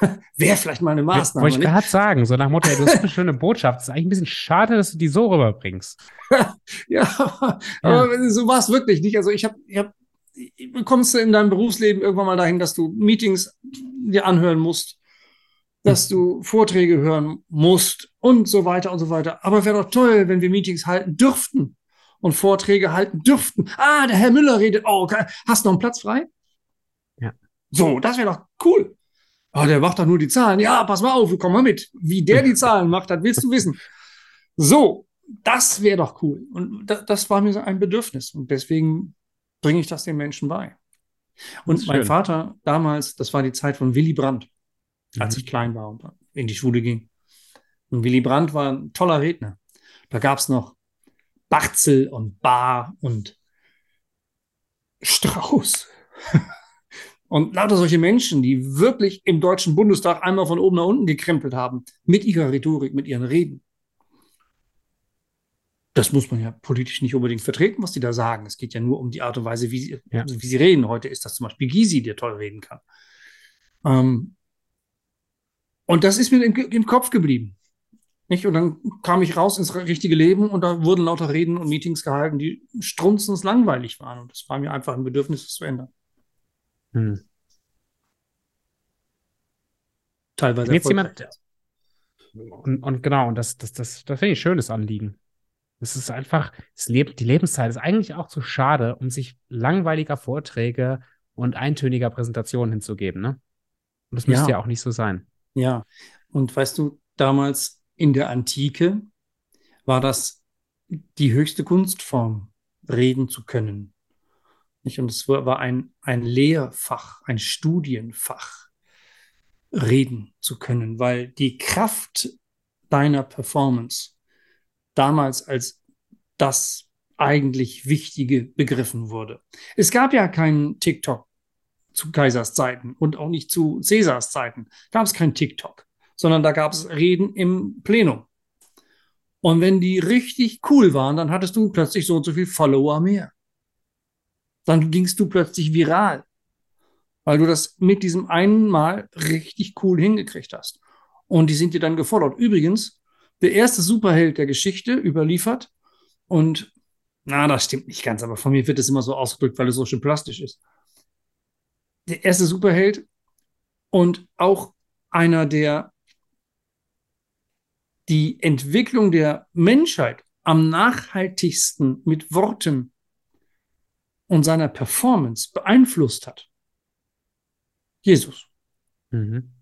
[laughs] Wäre vielleicht mal eine Maßnahme. Wollte ich gerade sagen, so nach Motto, du hast eine [laughs] schöne Botschaft. Es ist eigentlich ein bisschen schade, dass du die so rüberbringst. [laughs] ja, aber, ja. so war es wirklich nicht. Also ich habe, ich hab, kommst du in deinem Berufsleben irgendwann mal dahin, dass du Meetings dir anhören musst, dass du Vorträge hören musst und so weiter und so weiter. Aber wäre doch toll, wenn wir Meetings halten dürften und Vorträge halten dürften. Ah, der Herr Müller redet. Oh, hast du noch einen Platz frei? Ja. So, das wäre doch cool. Oh, der macht doch nur die Zahlen. Ja, pass mal auf, komm mal mit. Wie der die Zahlen macht, das willst du wissen. So, das wäre doch cool. Und das, das war mir so ein Bedürfnis. Und deswegen bringe ich das den Menschen bei. Und mein Vater damals, das war die Zeit von Willy Brandt, als mhm. ich klein war und in die Schule ging. Und Willy Brandt war ein toller Redner. Da gab es noch Barzel und Bar und Strauß. [laughs] Und lauter solche Menschen, die wirklich im Deutschen Bundestag einmal von oben nach unten gekrempelt haben, mit ihrer Rhetorik, mit ihren Reden. Das muss man ja politisch nicht unbedingt vertreten, was die da sagen. Es geht ja nur um die Art und Weise, wie sie, ja. wie sie reden. Heute ist das zum Beispiel Gysi, der toll reden kann. Ähm, und das ist mir im, im Kopf geblieben. Nicht? Und dann kam ich raus ins richtige Leben und da wurden lauter Reden und Meetings gehalten, die strunzens langweilig waren. Und das war mir einfach ein Bedürfnis, das zu ändern. Hm. Teilweise. Jetzt jemand, und, und, genau, und das, das, das, das finde ich ein schönes Anliegen. Es ist einfach, das Leben, die Lebenszeit ist eigentlich auch zu schade, um sich langweiliger Vorträge und eintöniger Präsentationen hinzugeben, ne? Und das müsste ja. ja auch nicht so sein. Ja, und weißt du, damals in der Antike war das die höchste Kunstform, reden zu können. Und es war ein, ein Lehrfach, ein Studienfach, reden zu können, weil die Kraft deiner Performance damals als das eigentlich Wichtige begriffen wurde. Es gab ja keinen TikTok zu Kaisers Zeiten und auch nicht zu Cäsars Zeiten. Gab es kein TikTok, sondern da gab es Reden im Plenum. Und wenn die richtig cool waren, dann hattest du plötzlich so und so viel Follower mehr dann gingst du plötzlich viral, weil du das mit diesem einen Mal richtig cool hingekriegt hast. Und die sind dir dann gefordert. Übrigens, der erste Superheld der Geschichte überliefert und na, das stimmt nicht ganz, aber von mir wird es immer so ausgedrückt, weil es so schön plastisch ist. Der erste Superheld und auch einer, der die Entwicklung der Menschheit am nachhaltigsten mit Worten und seiner Performance beeinflusst hat. Jesus. Mhm.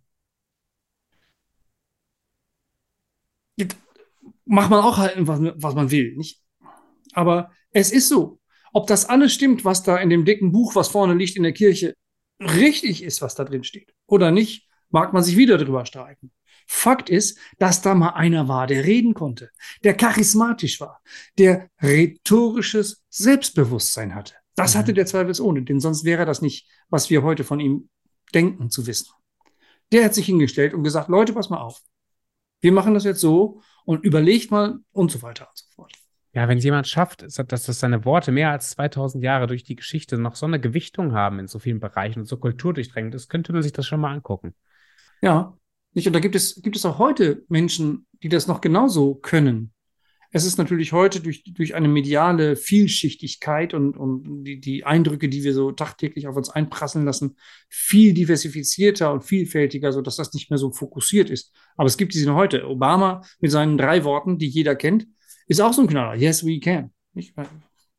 Macht man auch halt, was, was man will, nicht? Aber es ist so. Ob das alles stimmt, was da in dem dicken Buch, was vorne liegt in der Kirche, richtig ist, was da drin steht, oder nicht, mag man sich wieder drüber streiten. Fakt ist, dass da mal einer war, der reden konnte, der charismatisch war, der rhetorisches Selbstbewusstsein hatte. Das hatte mhm. der zweifelsohne, denn sonst wäre das nicht, was wir heute von ihm denken zu wissen. Der hat sich hingestellt und gesagt, Leute, pass mal auf. Wir machen das jetzt so und überlegt mal und so weiter und so fort. Ja, wenn jemand schafft, dass, dass seine Worte mehr als 2000 Jahre durch die Geschichte noch so eine Gewichtung haben in so vielen Bereichen und so kulturdurchdrängend ist, könnte man sich das schon mal angucken. Ja, nicht? Und da gibt es, gibt es auch heute Menschen, die das noch genauso können. Es ist natürlich heute durch, durch eine mediale Vielschichtigkeit und, und die, die Eindrücke, die wir so tagtäglich auf uns einprasseln lassen, viel diversifizierter und vielfältiger, so dass das nicht mehr so fokussiert ist. Aber es gibt diese noch heute. Obama mit seinen drei Worten, die jeder kennt, ist auch so ein Knaller. Yes, we can.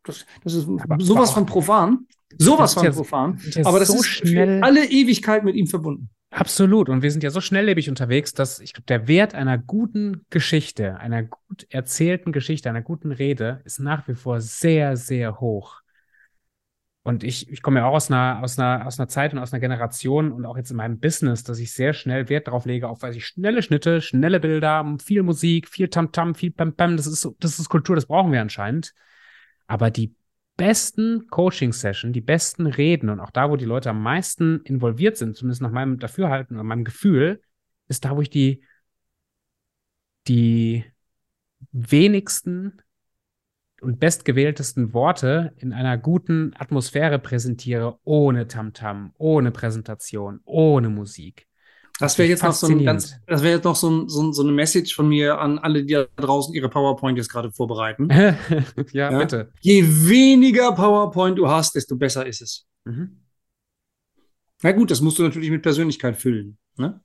Das, das ist aber, sowas von profan. Sowas von profan. aber das so ist für alle Ewigkeit mit ihm verbunden. Absolut. Und wir sind ja so schnelllebig unterwegs, dass ich glaube, der Wert einer guten Geschichte, einer gut erzählten Geschichte, einer guten Rede ist nach wie vor sehr, sehr hoch. Und ich, ich komme ja auch aus einer, aus, einer, aus einer Zeit und aus einer Generation und auch jetzt in meinem Business, dass ich sehr schnell Wert darauf lege, auf weiß ich, schnelle Schnitte, schnelle Bilder, viel Musik, viel Tamtam, -Tam, viel Pam Pam. Das ist, das ist Kultur, das brauchen wir anscheinend. Aber die besten Coaching-Session, die besten Reden und auch da, wo die Leute am meisten involviert sind, zumindest nach meinem Dafürhalten oder meinem Gefühl, ist da, wo ich die, die wenigsten und bestgewähltesten Worte in einer guten Atmosphäre präsentiere, ohne Tamtam, -Tam, ohne Präsentation, ohne Musik. Das wäre jetzt noch so ein ganz, das wäre jetzt noch so, ein, so, so, eine Message von mir an alle, die da draußen ihre PowerPoint jetzt gerade vorbereiten. [laughs] ja, ja, bitte. Je weniger PowerPoint du hast, desto besser ist es. Mhm. Na gut, das musst du natürlich mit Persönlichkeit füllen. Ne?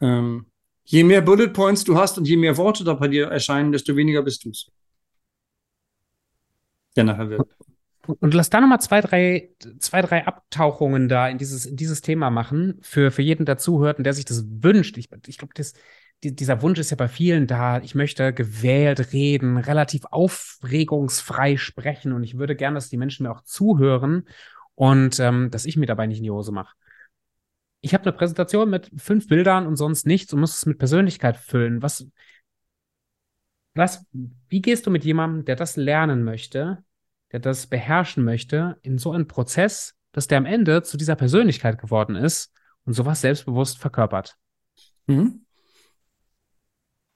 Ähm, je mehr Bullet Points du hast und je mehr Worte da bei dir erscheinen, desto weniger bist du es. Der nachher wird. Und lass da nochmal zwei, drei, zwei, drei Abtauchungen da in dieses, in dieses Thema machen für, für jeden, der zuhört und der sich das wünscht. Ich, ich glaube, die, dieser Wunsch ist ja bei vielen da. Ich möchte gewählt reden, relativ aufregungsfrei sprechen und ich würde gerne, dass die Menschen mir auch zuhören und ähm, dass ich mir dabei nicht in die Hose mache. ich habe eine Präsentation mit fünf Bildern und sonst nichts und muss es mit Persönlichkeit füllen. Was, was, wie gehst du mit jemandem, der das lernen möchte, der das beherrschen möchte, in so einen Prozess, dass der am Ende zu dieser Persönlichkeit geworden ist und sowas selbstbewusst verkörpert? Mhm.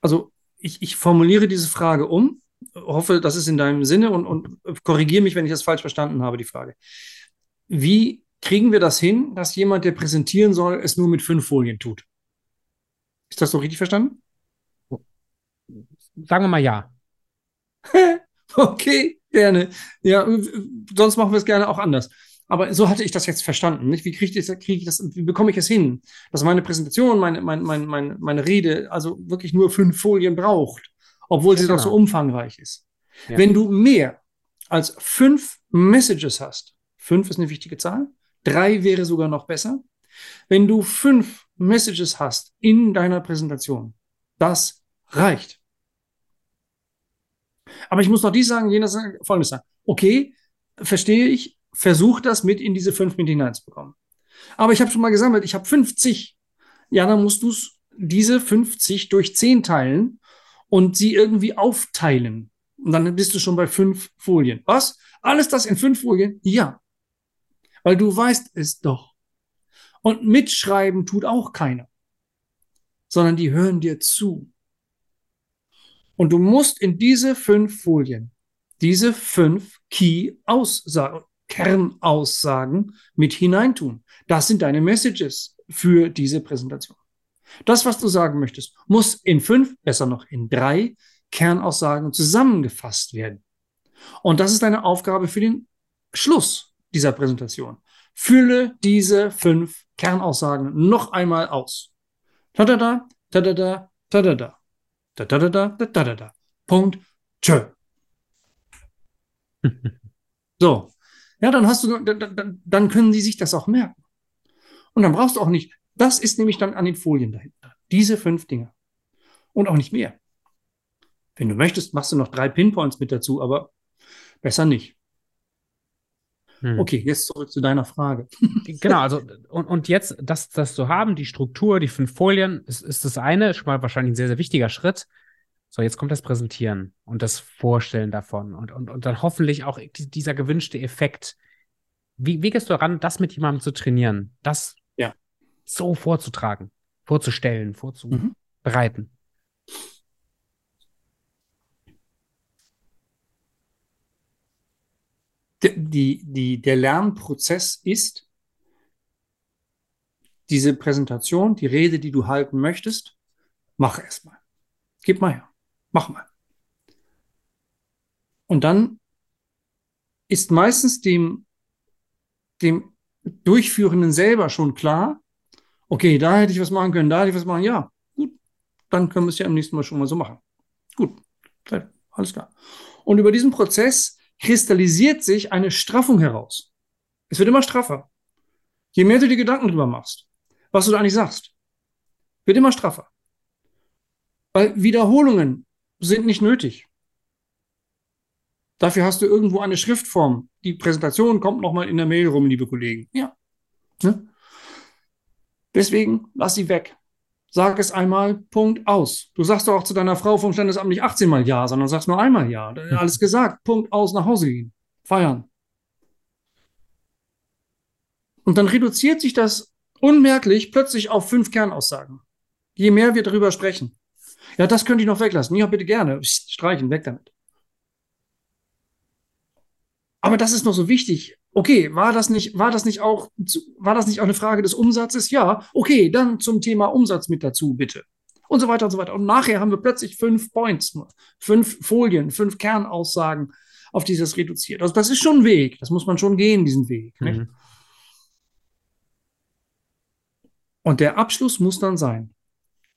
Also ich, ich formuliere diese Frage um, hoffe, das ist in deinem Sinne und, und korrigiere mich, wenn ich das falsch verstanden habe, die Frage. Wie kriegen wir das hin, dass jemand, der präsentieren soll, es nur mit fünf Folien tut? Ist das so richtig verstanden? Sagen wir mal ja. [laughs] okay, gerne. Ja, sonst machen wir es gerne auch anders. Aber so hatte ich das jetzt verstanden. Nicht? Wie kriege ich, das, krieg ich das, wie bekomme ich es hin, dass meine Präsentation, meine, meine, meine, meine Rede also wirklich nur fünf Folien braucht, obwohl ja, sie genau. doch so umfangreich ist. Ja. Wenn du mehr als fünf Messages hast, fünf ist eine wichtige Zahl, drei wäre sogar noch besser. Wenn du fünf Messages hast in deiner Präsentation, das reicht. Aber ich muss noch dies sagen, jenes sagen, folgendes sagen. Okay, verstehe ich, versuch das mit in diese fünf mit hineinzubekommen. Aber ich habe schon mal gesammelt, ich habe 50. Ja, dann musst du diese 50 durch 10 teilen und sie irgendwie aufteilen. Und dann bist du schon bei fünf Folien. Was? Alles das in fünf Folien? Ja. Weil du weißt es doch. Und mitschreiben tut auch keiner. Sondern die hören dir zu. Und du musst in diese fünf Folien diese fünf Key-Aussagen, Kernaussagen mit hineintun. Das sind deine Messages für diese Präsentation. Das, was du sagen möchtest, muss in fünf, besser noch in drei Kernaussagen zusammengefasst werden. Und das ist deine Aufgabe für den Schluss dieser Präsentation. Fülle diese fünf Kernaussagen noch einmal aus. Ta-da-da, ta-da-da, ta-da-da. Da, da, da, da, da, da, da, da. Punkt. Tschö. [laughs] so. Ja, dann hast du, dann, dann können die sich das auch merken. Und dann brauchst du auch nicht, das ist nämlich dann an den Folien dahinter. Diese fünf Dinge. Und auch nicht mehr. Wenn du möchtest, machst du noch drei Pinpoints mit dazu, aber besser nicht. Hm. Okay, jetzt zurück zu deiner Frage. [laughs] genau, also und, und jetzt das, das zu haben, die Struktur, die fünf Folien, ist, ist das eine, schon mal wahrscheinlich ein sehr, sehr wichtiger Schritt. So, jetzt kommt das Präsentieren und das Vorstellen davon und, und, und dann hoffentlich auch dieser gewünschte Effekt. Wie, wie gehst du daran, das mit jemandem zu trainieren, das ja. so vorzutragen, vorzustellen, vorzubereiten? Mhm. Die, die, der Lernprozess ist, diese Präsentation, die Rede, die du halten möchtest, mach erstmal. Gib mal her. Mach mal. Und dann ist meistens dem, dem Durchführenden selber schon klar, okay, da hätte ich was machen können, da hätte ich was machen. Ja, gut, dann können wir es ja am nächsten Mal schon mal so machen. Gut, alles klar. Und über diesen Prozess kristallisiert sich eine Straffung heraus. Es wird immer straffer. Je mehr du dir Gedanken drüber machst, was du da eigentlich sagst, wird immer straffer. Weil Wiederholungen sind nicht nötig. Dafür hast du irgendwo eine Schriftform. Die Präsentation kommt nochmal in der Mail rum, liebe Kollegen. Ja. Ne? Deswegen lass sie weg. Sag es einmal, Punkt, aus. Du sagst doch auch zu deiner Frau vom Standesamt nicht 18 Mal Ja, sondern sagst nur einmal Ja. Alles gesagt, Punkt, aus, nach Hause gehen. Feiern. Und dann reduziert sich das unmerklich plötzlich auf fünf Kernaussagen. Je mehr wir darüber sprechen. Ja, das könnte ich noch weglassen. Ja, bitte gerne. Streichen, weg damit. Aber das ist noch so wichtig okay, war das nicht, war das nicht auch, war das nicht auch eine Frage des Umsatzes? Ja, okay, dann zum Thema Umsatz mit dazu, bitte. Und so weiter und so weiter. Und nachher haben wir plötzlich fünf Points, fünf Folien, fünf Kernaussagen, auf die das reduziert. Also das ist schon ein Weg. Das muss man schon gehen, diesen Weg. Mhm. Und der Abschluss muss dann sein,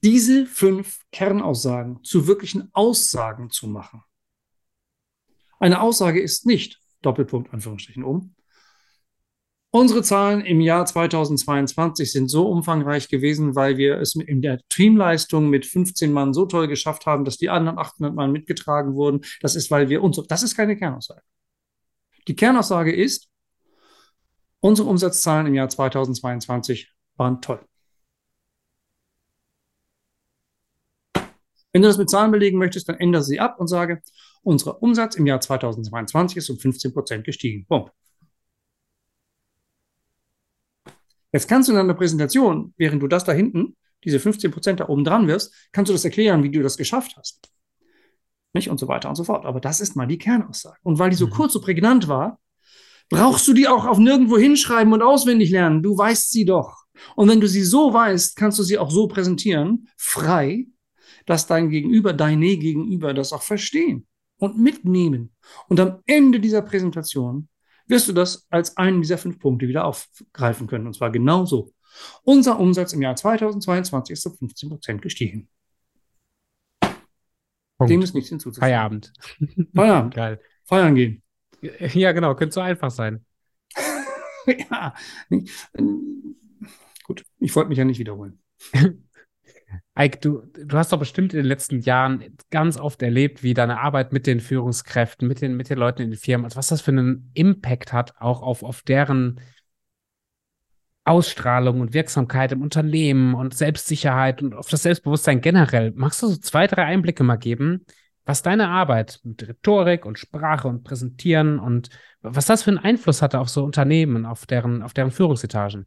diese fünf Kernaussagen zu wirklichen Aussagen zu machen. Eine Aussage ist nicht, Doppelpunkt, Anführungsstrichen um, Unsere Zahlen im Jahr 2022 sind so umfangreich gewesen, weil wir es in der Teamleistung mit 15 Mann so toll geschafft haben, dass die anderen 800 Mann mitgetragen wurden. Das ist, weil wir uns, das ist keine Kernaussage. Die Kernaussage ist, unsere Umsatzzahlen im Jahr 2022 waren toll. Wenn du das mit Zahlen belegen möchtest, dann ändere sie ab und sage, unser Umsatz im Jahr 2022 ist um 15 Prozent gestiegen. Punkt. Jetzt kannst du in einer Präsentation, während du das da hinten, diese 15 Prozent da oben dran wirst, kannst du das erklären, wie du das geschafft hast. Nicht? Und so weiter und so fort. Aber das ist mal die Kernaussage. Und weil die so mhm. kurz, so prägnant war, brauchst du die auch auf nirgendwo hinschreiben und auswendig lernen. Du weißt sie doch. Und wenn du sie so weißt, kannst du sie auch so präsentieren, frei, dass dein Gegenüber, deine Gegenüber das auch verstehen und mitnehmen. Und am Ende dieser Präsentation wirst du das als einen dieser fünf Punkte wieder aufgreifen können. Und zwar genauso. Unser Umsatz im Jahr 2022 ist um 15 Prozent gestiegen. Punkt. Dem ist nichts hinzuzufügen. Feierabend. Feierabend. [laughs] Geil. Feiern gehen. Ja, genau. Könnte so einfach sein. [laughs] ja. Gut. Ich wollte mich ja nicht wiederholen. [laughs] Ike, du, du hast doch bestimmt in den letzten Jahren ganz oft erlebt, wie deine Arbeit mit den Führungskräften, mit den, mit den Leuten in den Firmen, also was das für einen Impact hat, auch auf, auf deren Ausstrahlung und Wirksamkeit im Unternehmen und Selbstsicherheit und auf das Selbstbewusstsein generell. Magst du so zwei, drei Einblicke mal geben, was deine Arbeit mit Rhetorik und Sprache und Präsentieren und was das für einen Einfluss hatte auf so Unternehmen, auf deren, auf deren Führungsetagen?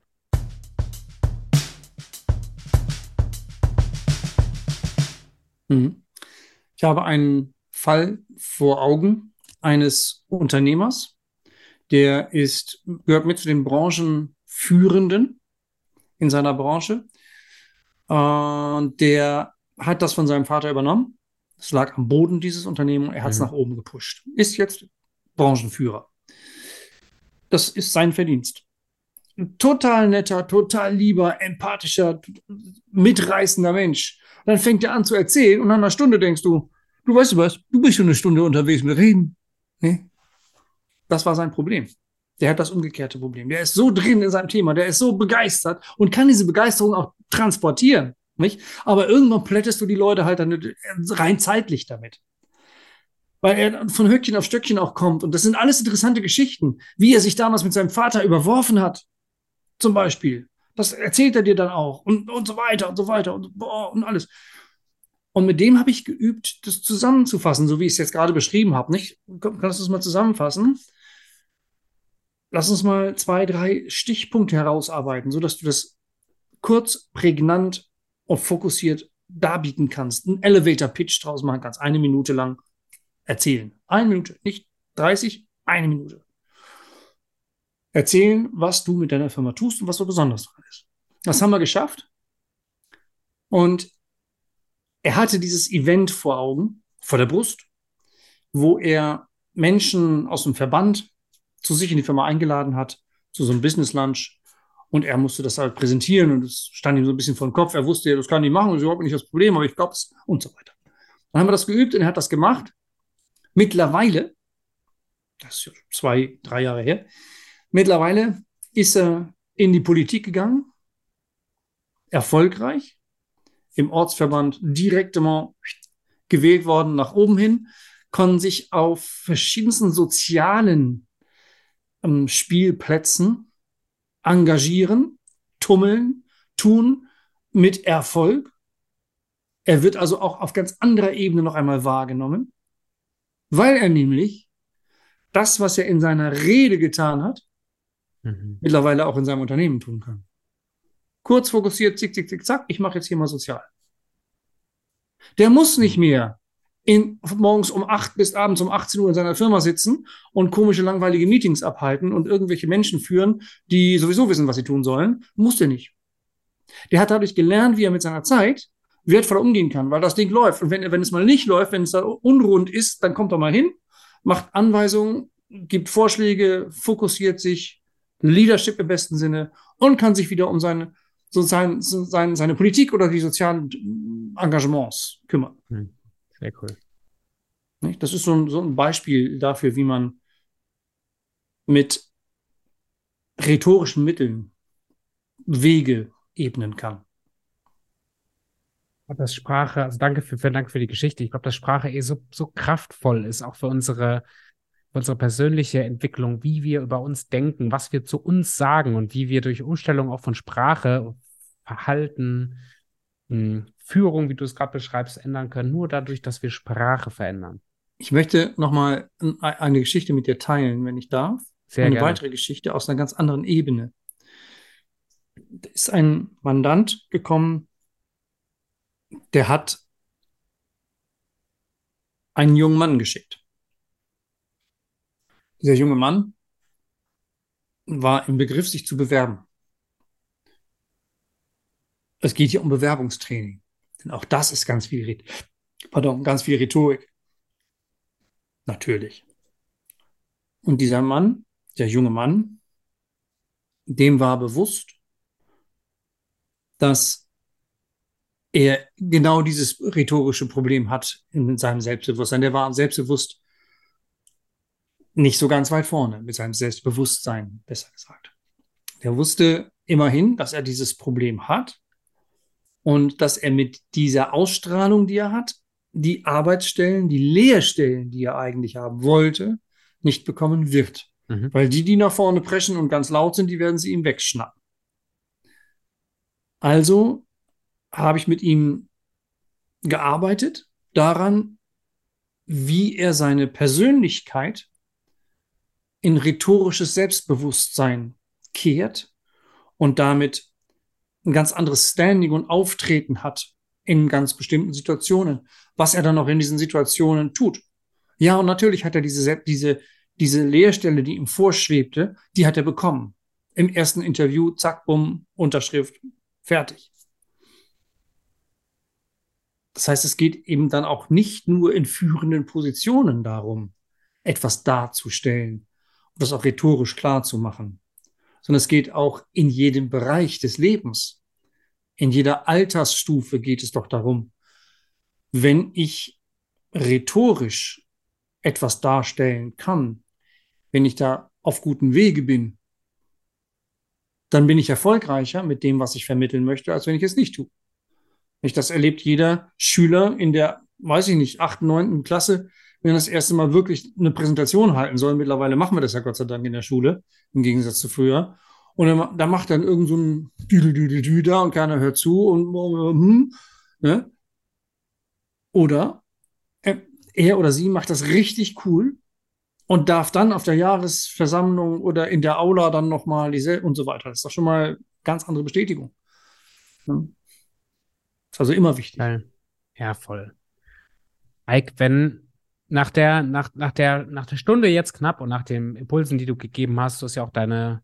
Mhm. Ich habe einen Fall vor Augen eines Unternehmers, der ist, gehört mit zu den Branchenführenden in seiner Branche. Und der hat das von seinem Vater übernommen. Es lag am Boden dieses Unternehmen. Er hat es mhm. nach oben gepusht. Ist jetzt Branchenführer. Das ist sein Verdienst. Total netter, total lieber, empathischer, mitreißender Mensch. Und dann fängt er an zu erzählen und nach einer Stunde denkst du, du weißt du was, du bist schon eine Stunde unterwegs mit Reden. Nee. Das war sein Problem. Der hat das umgekehrte Problem. Der ist so drin in seinem Thema, der ist so begeistert und kann diese Begeisterung auch transportieren. Nicht? Aber irgendwann plättest du die Leute halt dann rein zeitlich damit. Weil er von Höckchen auf Stöckchen auch kommt. Und das sind alles interessante Geschichten, wie er sich damals mit seinem Vater überworfen hat. Zum Beispiel. Das erzählt er dir dann auch und, und so weiter und so weiter und, boah, und alles. Und mit dem habe ich geübt, das zusammenzufassen, so wie ich es jetzt gerade beschrieben habe. Nicht? Kannst du es mal zusammenfassen? Lass uns mal zwei, drei Stichpunkte herausarbeiten, sodass du das kurz, prägnant und fokussiert darbieten kannst. Einen Elevator-Pitch draus machen kannst, eine Minute lang erzählen. Eine Minute, nicht 30, eine Minute erzählen, was du mit deiner Firma tust und was so besonders dran ist. Das haben wir geschafft. Und er hatte dieses Event vor Augen, vor der Brust, wo er Menschen aus dem Verband zu sich in die Firma eingeladen hat, zu so einem Business Lunch. Und er musste das halt präsentieren und es stand ihm so ein bisschen vor den Kopf. Er wusste ja, das kann ich machen, das ist überhaupt nicht das Problem, aber ich glaube es und so weiter. Dann haben wir das geübt und er hat das gemacht. Mittlerweile, das ist ja zwei, drei Jahre her, Mittlerweile ist er in die Politik gegangen, erfolgreich, im Ortsverband direktement gewählt worden nach oben hin, konnten sich auf verschiedensten sozialen ähm, Spielplätzen engagieren, tummeln, tun mit Erfolg. Er wird also auch auf ganz anderer Ebene noch einmal wahrgenommen, weil er nämlich das, was er in seiner Rede getan hat, mhm. mittlerweile auch in seinem Unternehmen tun kann. Kurz fokussiert, zick, zick, zick, zack, ich mache jetzt hier mal sozial. Der muss nicht mehr in, morgens um 8 bis abends um 18 Uhr in seiner Firma sitzen und komische, langweilige Meetings abhalten und irgendwelche Menschen führen, die sowieso wissen, was sie tun sollen. Muss der nicht. Der hat dadurch gelernt, wie er mit seiner Zeit wertvoll umgehen kann, weil das Ding läuft. Und wenn, wenn es mal nicht läuft, wenn es da unrund ist, dann kommt er mal hin, macht Anweisungen, gibt Vorschläge, fokussiert sich, Leadership im besten Sinne und kann sich wieder um seine, so sein, sein, seine Politik oder die sozialen Engagements kümmern. Hm. Sehr cool. Das ist so ein, so ein Beispiel dafür, wie man mit rhetorischen Mitteln Wege ebnen kann. Dass Sprache, also danke für, vielen Dank für die Geschichte. Ich glaube, dass Sprache eh so, so kraftvoll ist, auch für unsere unsere persönliche Entwicklung, wie wir über uns denken, was wir zu uns sagen und wie wir durch Umstellung auch von Sprache, Verhalten, hm, Führung, wie du es gerade beschreibst, ändern können, nur dadurch, dass wir Sprache verändern. Ich möchte nochmal eine Geschichte mit dir teilen, wenn ich darf. Sehr eine gerne. weitere Geschichte aus einer ganz anderen Ebene. Da ist ein Mandant gekommen, der hat einen jungen Mann geschickt. Dieser junge Mann war im Begriff, sich zu bewerben. Es geht hier um Bewerbungstraining. Denn auch das ist ganz viel, pardon, ganz viel Rhetorik. Natürlich. Und dieser Mann, der junge Mann, dem war bewusst, dass er genau dieses rhetorische Problem hat in seinem Selbstbewusstsein. Der war selbstbewusst nicht so ganz weit vorne mit seinem Selbstbewusstsein, besser gesagt. Der wusste immerhin, dass er dieses Problem hat und dass er mit dieser Ausstrahlung, die er hat, die Arbeitsstellen, die Lehrstellen, die er eigentlich haben wollte, nicht bekommen wird. Mhm. Weil die, die nach vorne preschen und ganz laut sind, die werden sie ihm wegschnappen. Also habe ich mit ihm gearbeitet daran, wie er seine Persönlichkeit in rhetorisches Selbstbewusstsein kehrt und damit ein ganz anderes Standing und Auftreten hat in ganz bestimmten Situationen, was er dann auch in diesen Situationen tut. Ja, und natürlich hat er diese, diese, diese Lehrstelle, die ihm vorschwebte, die hat er bekommen. Im ersten Interview, zack, bumm, Unterschrift, fertig. Das heißt, es geht eben dann auch nicht nur in führenden Positionen darum, etwas darzustellen das auch rhetorisch klar zu machen, sondern es geht auch in jedem Bereich des Lebens. In jeder Altersstufe geht es doch darum, wenn ich rhetorisch etwas darstellen kann, wenn ich da auf guten Wege bin, dann bin ich erfolgreicher mit dem, was ich vermitteln möchte, als wenn ich es nicht tue. Das erlebt jeder Schüler in der, weiß ich nicht, achten, neunten Klasse, wenn er das erste Mal wirklich eine Präsentation halten soll. Mittlerweile machen wir das ja Gott sei Dank in der Schule, im Gegensatz zu früher. Und dann, da macht dann irgend so ein Düdel, Düdel, Düdel da und keiner hört zu und hm, ne? Oder er oder sie macht das richtig cool und darf dann auf der Jahresversammlung oder in der Aula dann nochmal diese und so weiter. Das ist doch schon mal ganz andere Bestätigung. Ne? Ist also immer wichtig. Ja, voll. Ike, wenn nach der, nach, nach der, nach der Stunde jetzt knapp und nach den Impulsen, die du gegeben hast, du hast ja auch deine,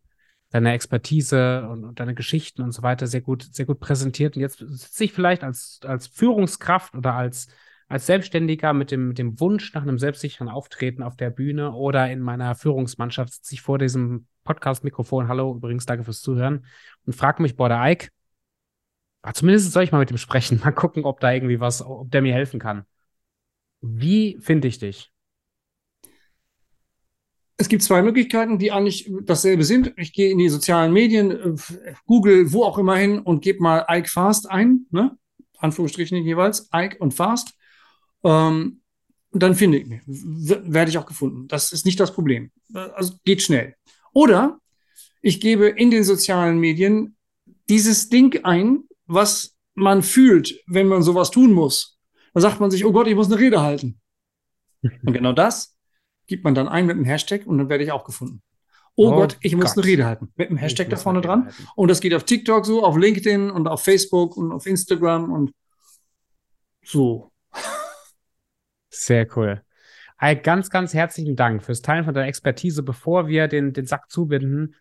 deine Expertise und, und deine Geschichten und so weiter sehr gut, sehr gut präsentiert. Und jetzt sitze ich vielleicht als, als Führungskraft oder als, als Selbstständiger mit dem, mit dem Wunsch nach einem selbstsicheren Auftreten auf der Bühne oder in meiner Führungsmannschaft sitze ich vor diesem Podcast-Mikrofon. Hallo, übrigens, danke fürs Zuhören und frage mich, boah, der Ike, aber zumindest soll ich mal mit ihm sprechen, [laughs] mal gucken, ob da irgendwie was, ob der mir helfen kann. Wie finde ich dich? Es gibt zwei Möglichkeiten, die eigentlich dasselbe sind. Ich gehe in die sozialen Medien, äh, Google, wo auch immer hin und gebe mal Ike Fast ein, ne? Anführungsstrichen jeweils, Ike und Fast. Ähm, dann finde ich mich, werde ich auch gefunden. Das ist nicht das Problem. Also geht schnell. Oder ich gebe in den sozialen Medien dieses Ding ein, was man fühlt, wenn man sowas tun muss. Da sagt man sich, oh Gott, ich muss eine Rede halten. Und genau das gibt man dann ein mit einem Hashtag und dann werde ich auch gefunden. Oh, oh Gott, ich muss Gott. eine Rede halten. Mit einem Hashtag da vorne dran. Halten. Und das geht auf TikTok so, auf LinkedIn und auf Facebook und auf Instagram und so. Sehr cool. Hey, ganz, ganz herzlichen Dank fürs Teilen von deiner Expertise. Bevor wir den, den Sack zubinden,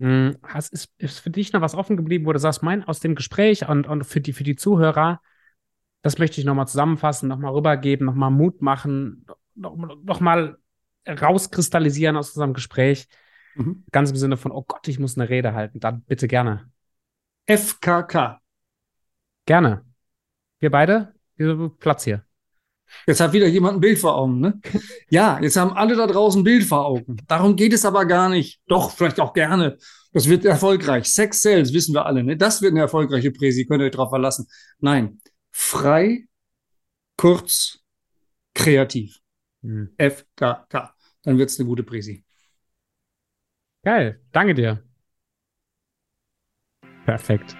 hm, hast, ist, ist für dich noch was offen geblieben, wo du sagst, mein, aus dem Gespräch und, und für, die, für die Zuhörer, das möchte ich nochmal zusammenfassen, nochmal rübergeben, nochmal Mut machen, nochmal noch rauskristallisieren aus unserem Gespräch. Mhm. Ganz im Sinne von, oh Gott, ich muss eine Rede halten. Dann bitte gerne. FKK. Gerne. Wir beide? Platz hier. Jetzt hat wieder jemand ein Bild vor Augen, ne? [laughs] Ja, jetzt haben alle da draußen ein Bild vor Augen. Darum geht es aber gar nicht. Doch, vielleicht auch gerne. Das wird erfolgreich. Sex Sales, wissen wir alle, ne? Das wird eine erfolgreiche Präsi, könnt ihr euch drauf verlassen. Nein. Frei, kurz, kreativ. Mhm. FKK. dann wird es eine gute Präsi. Geil, danke dir. Perfekt.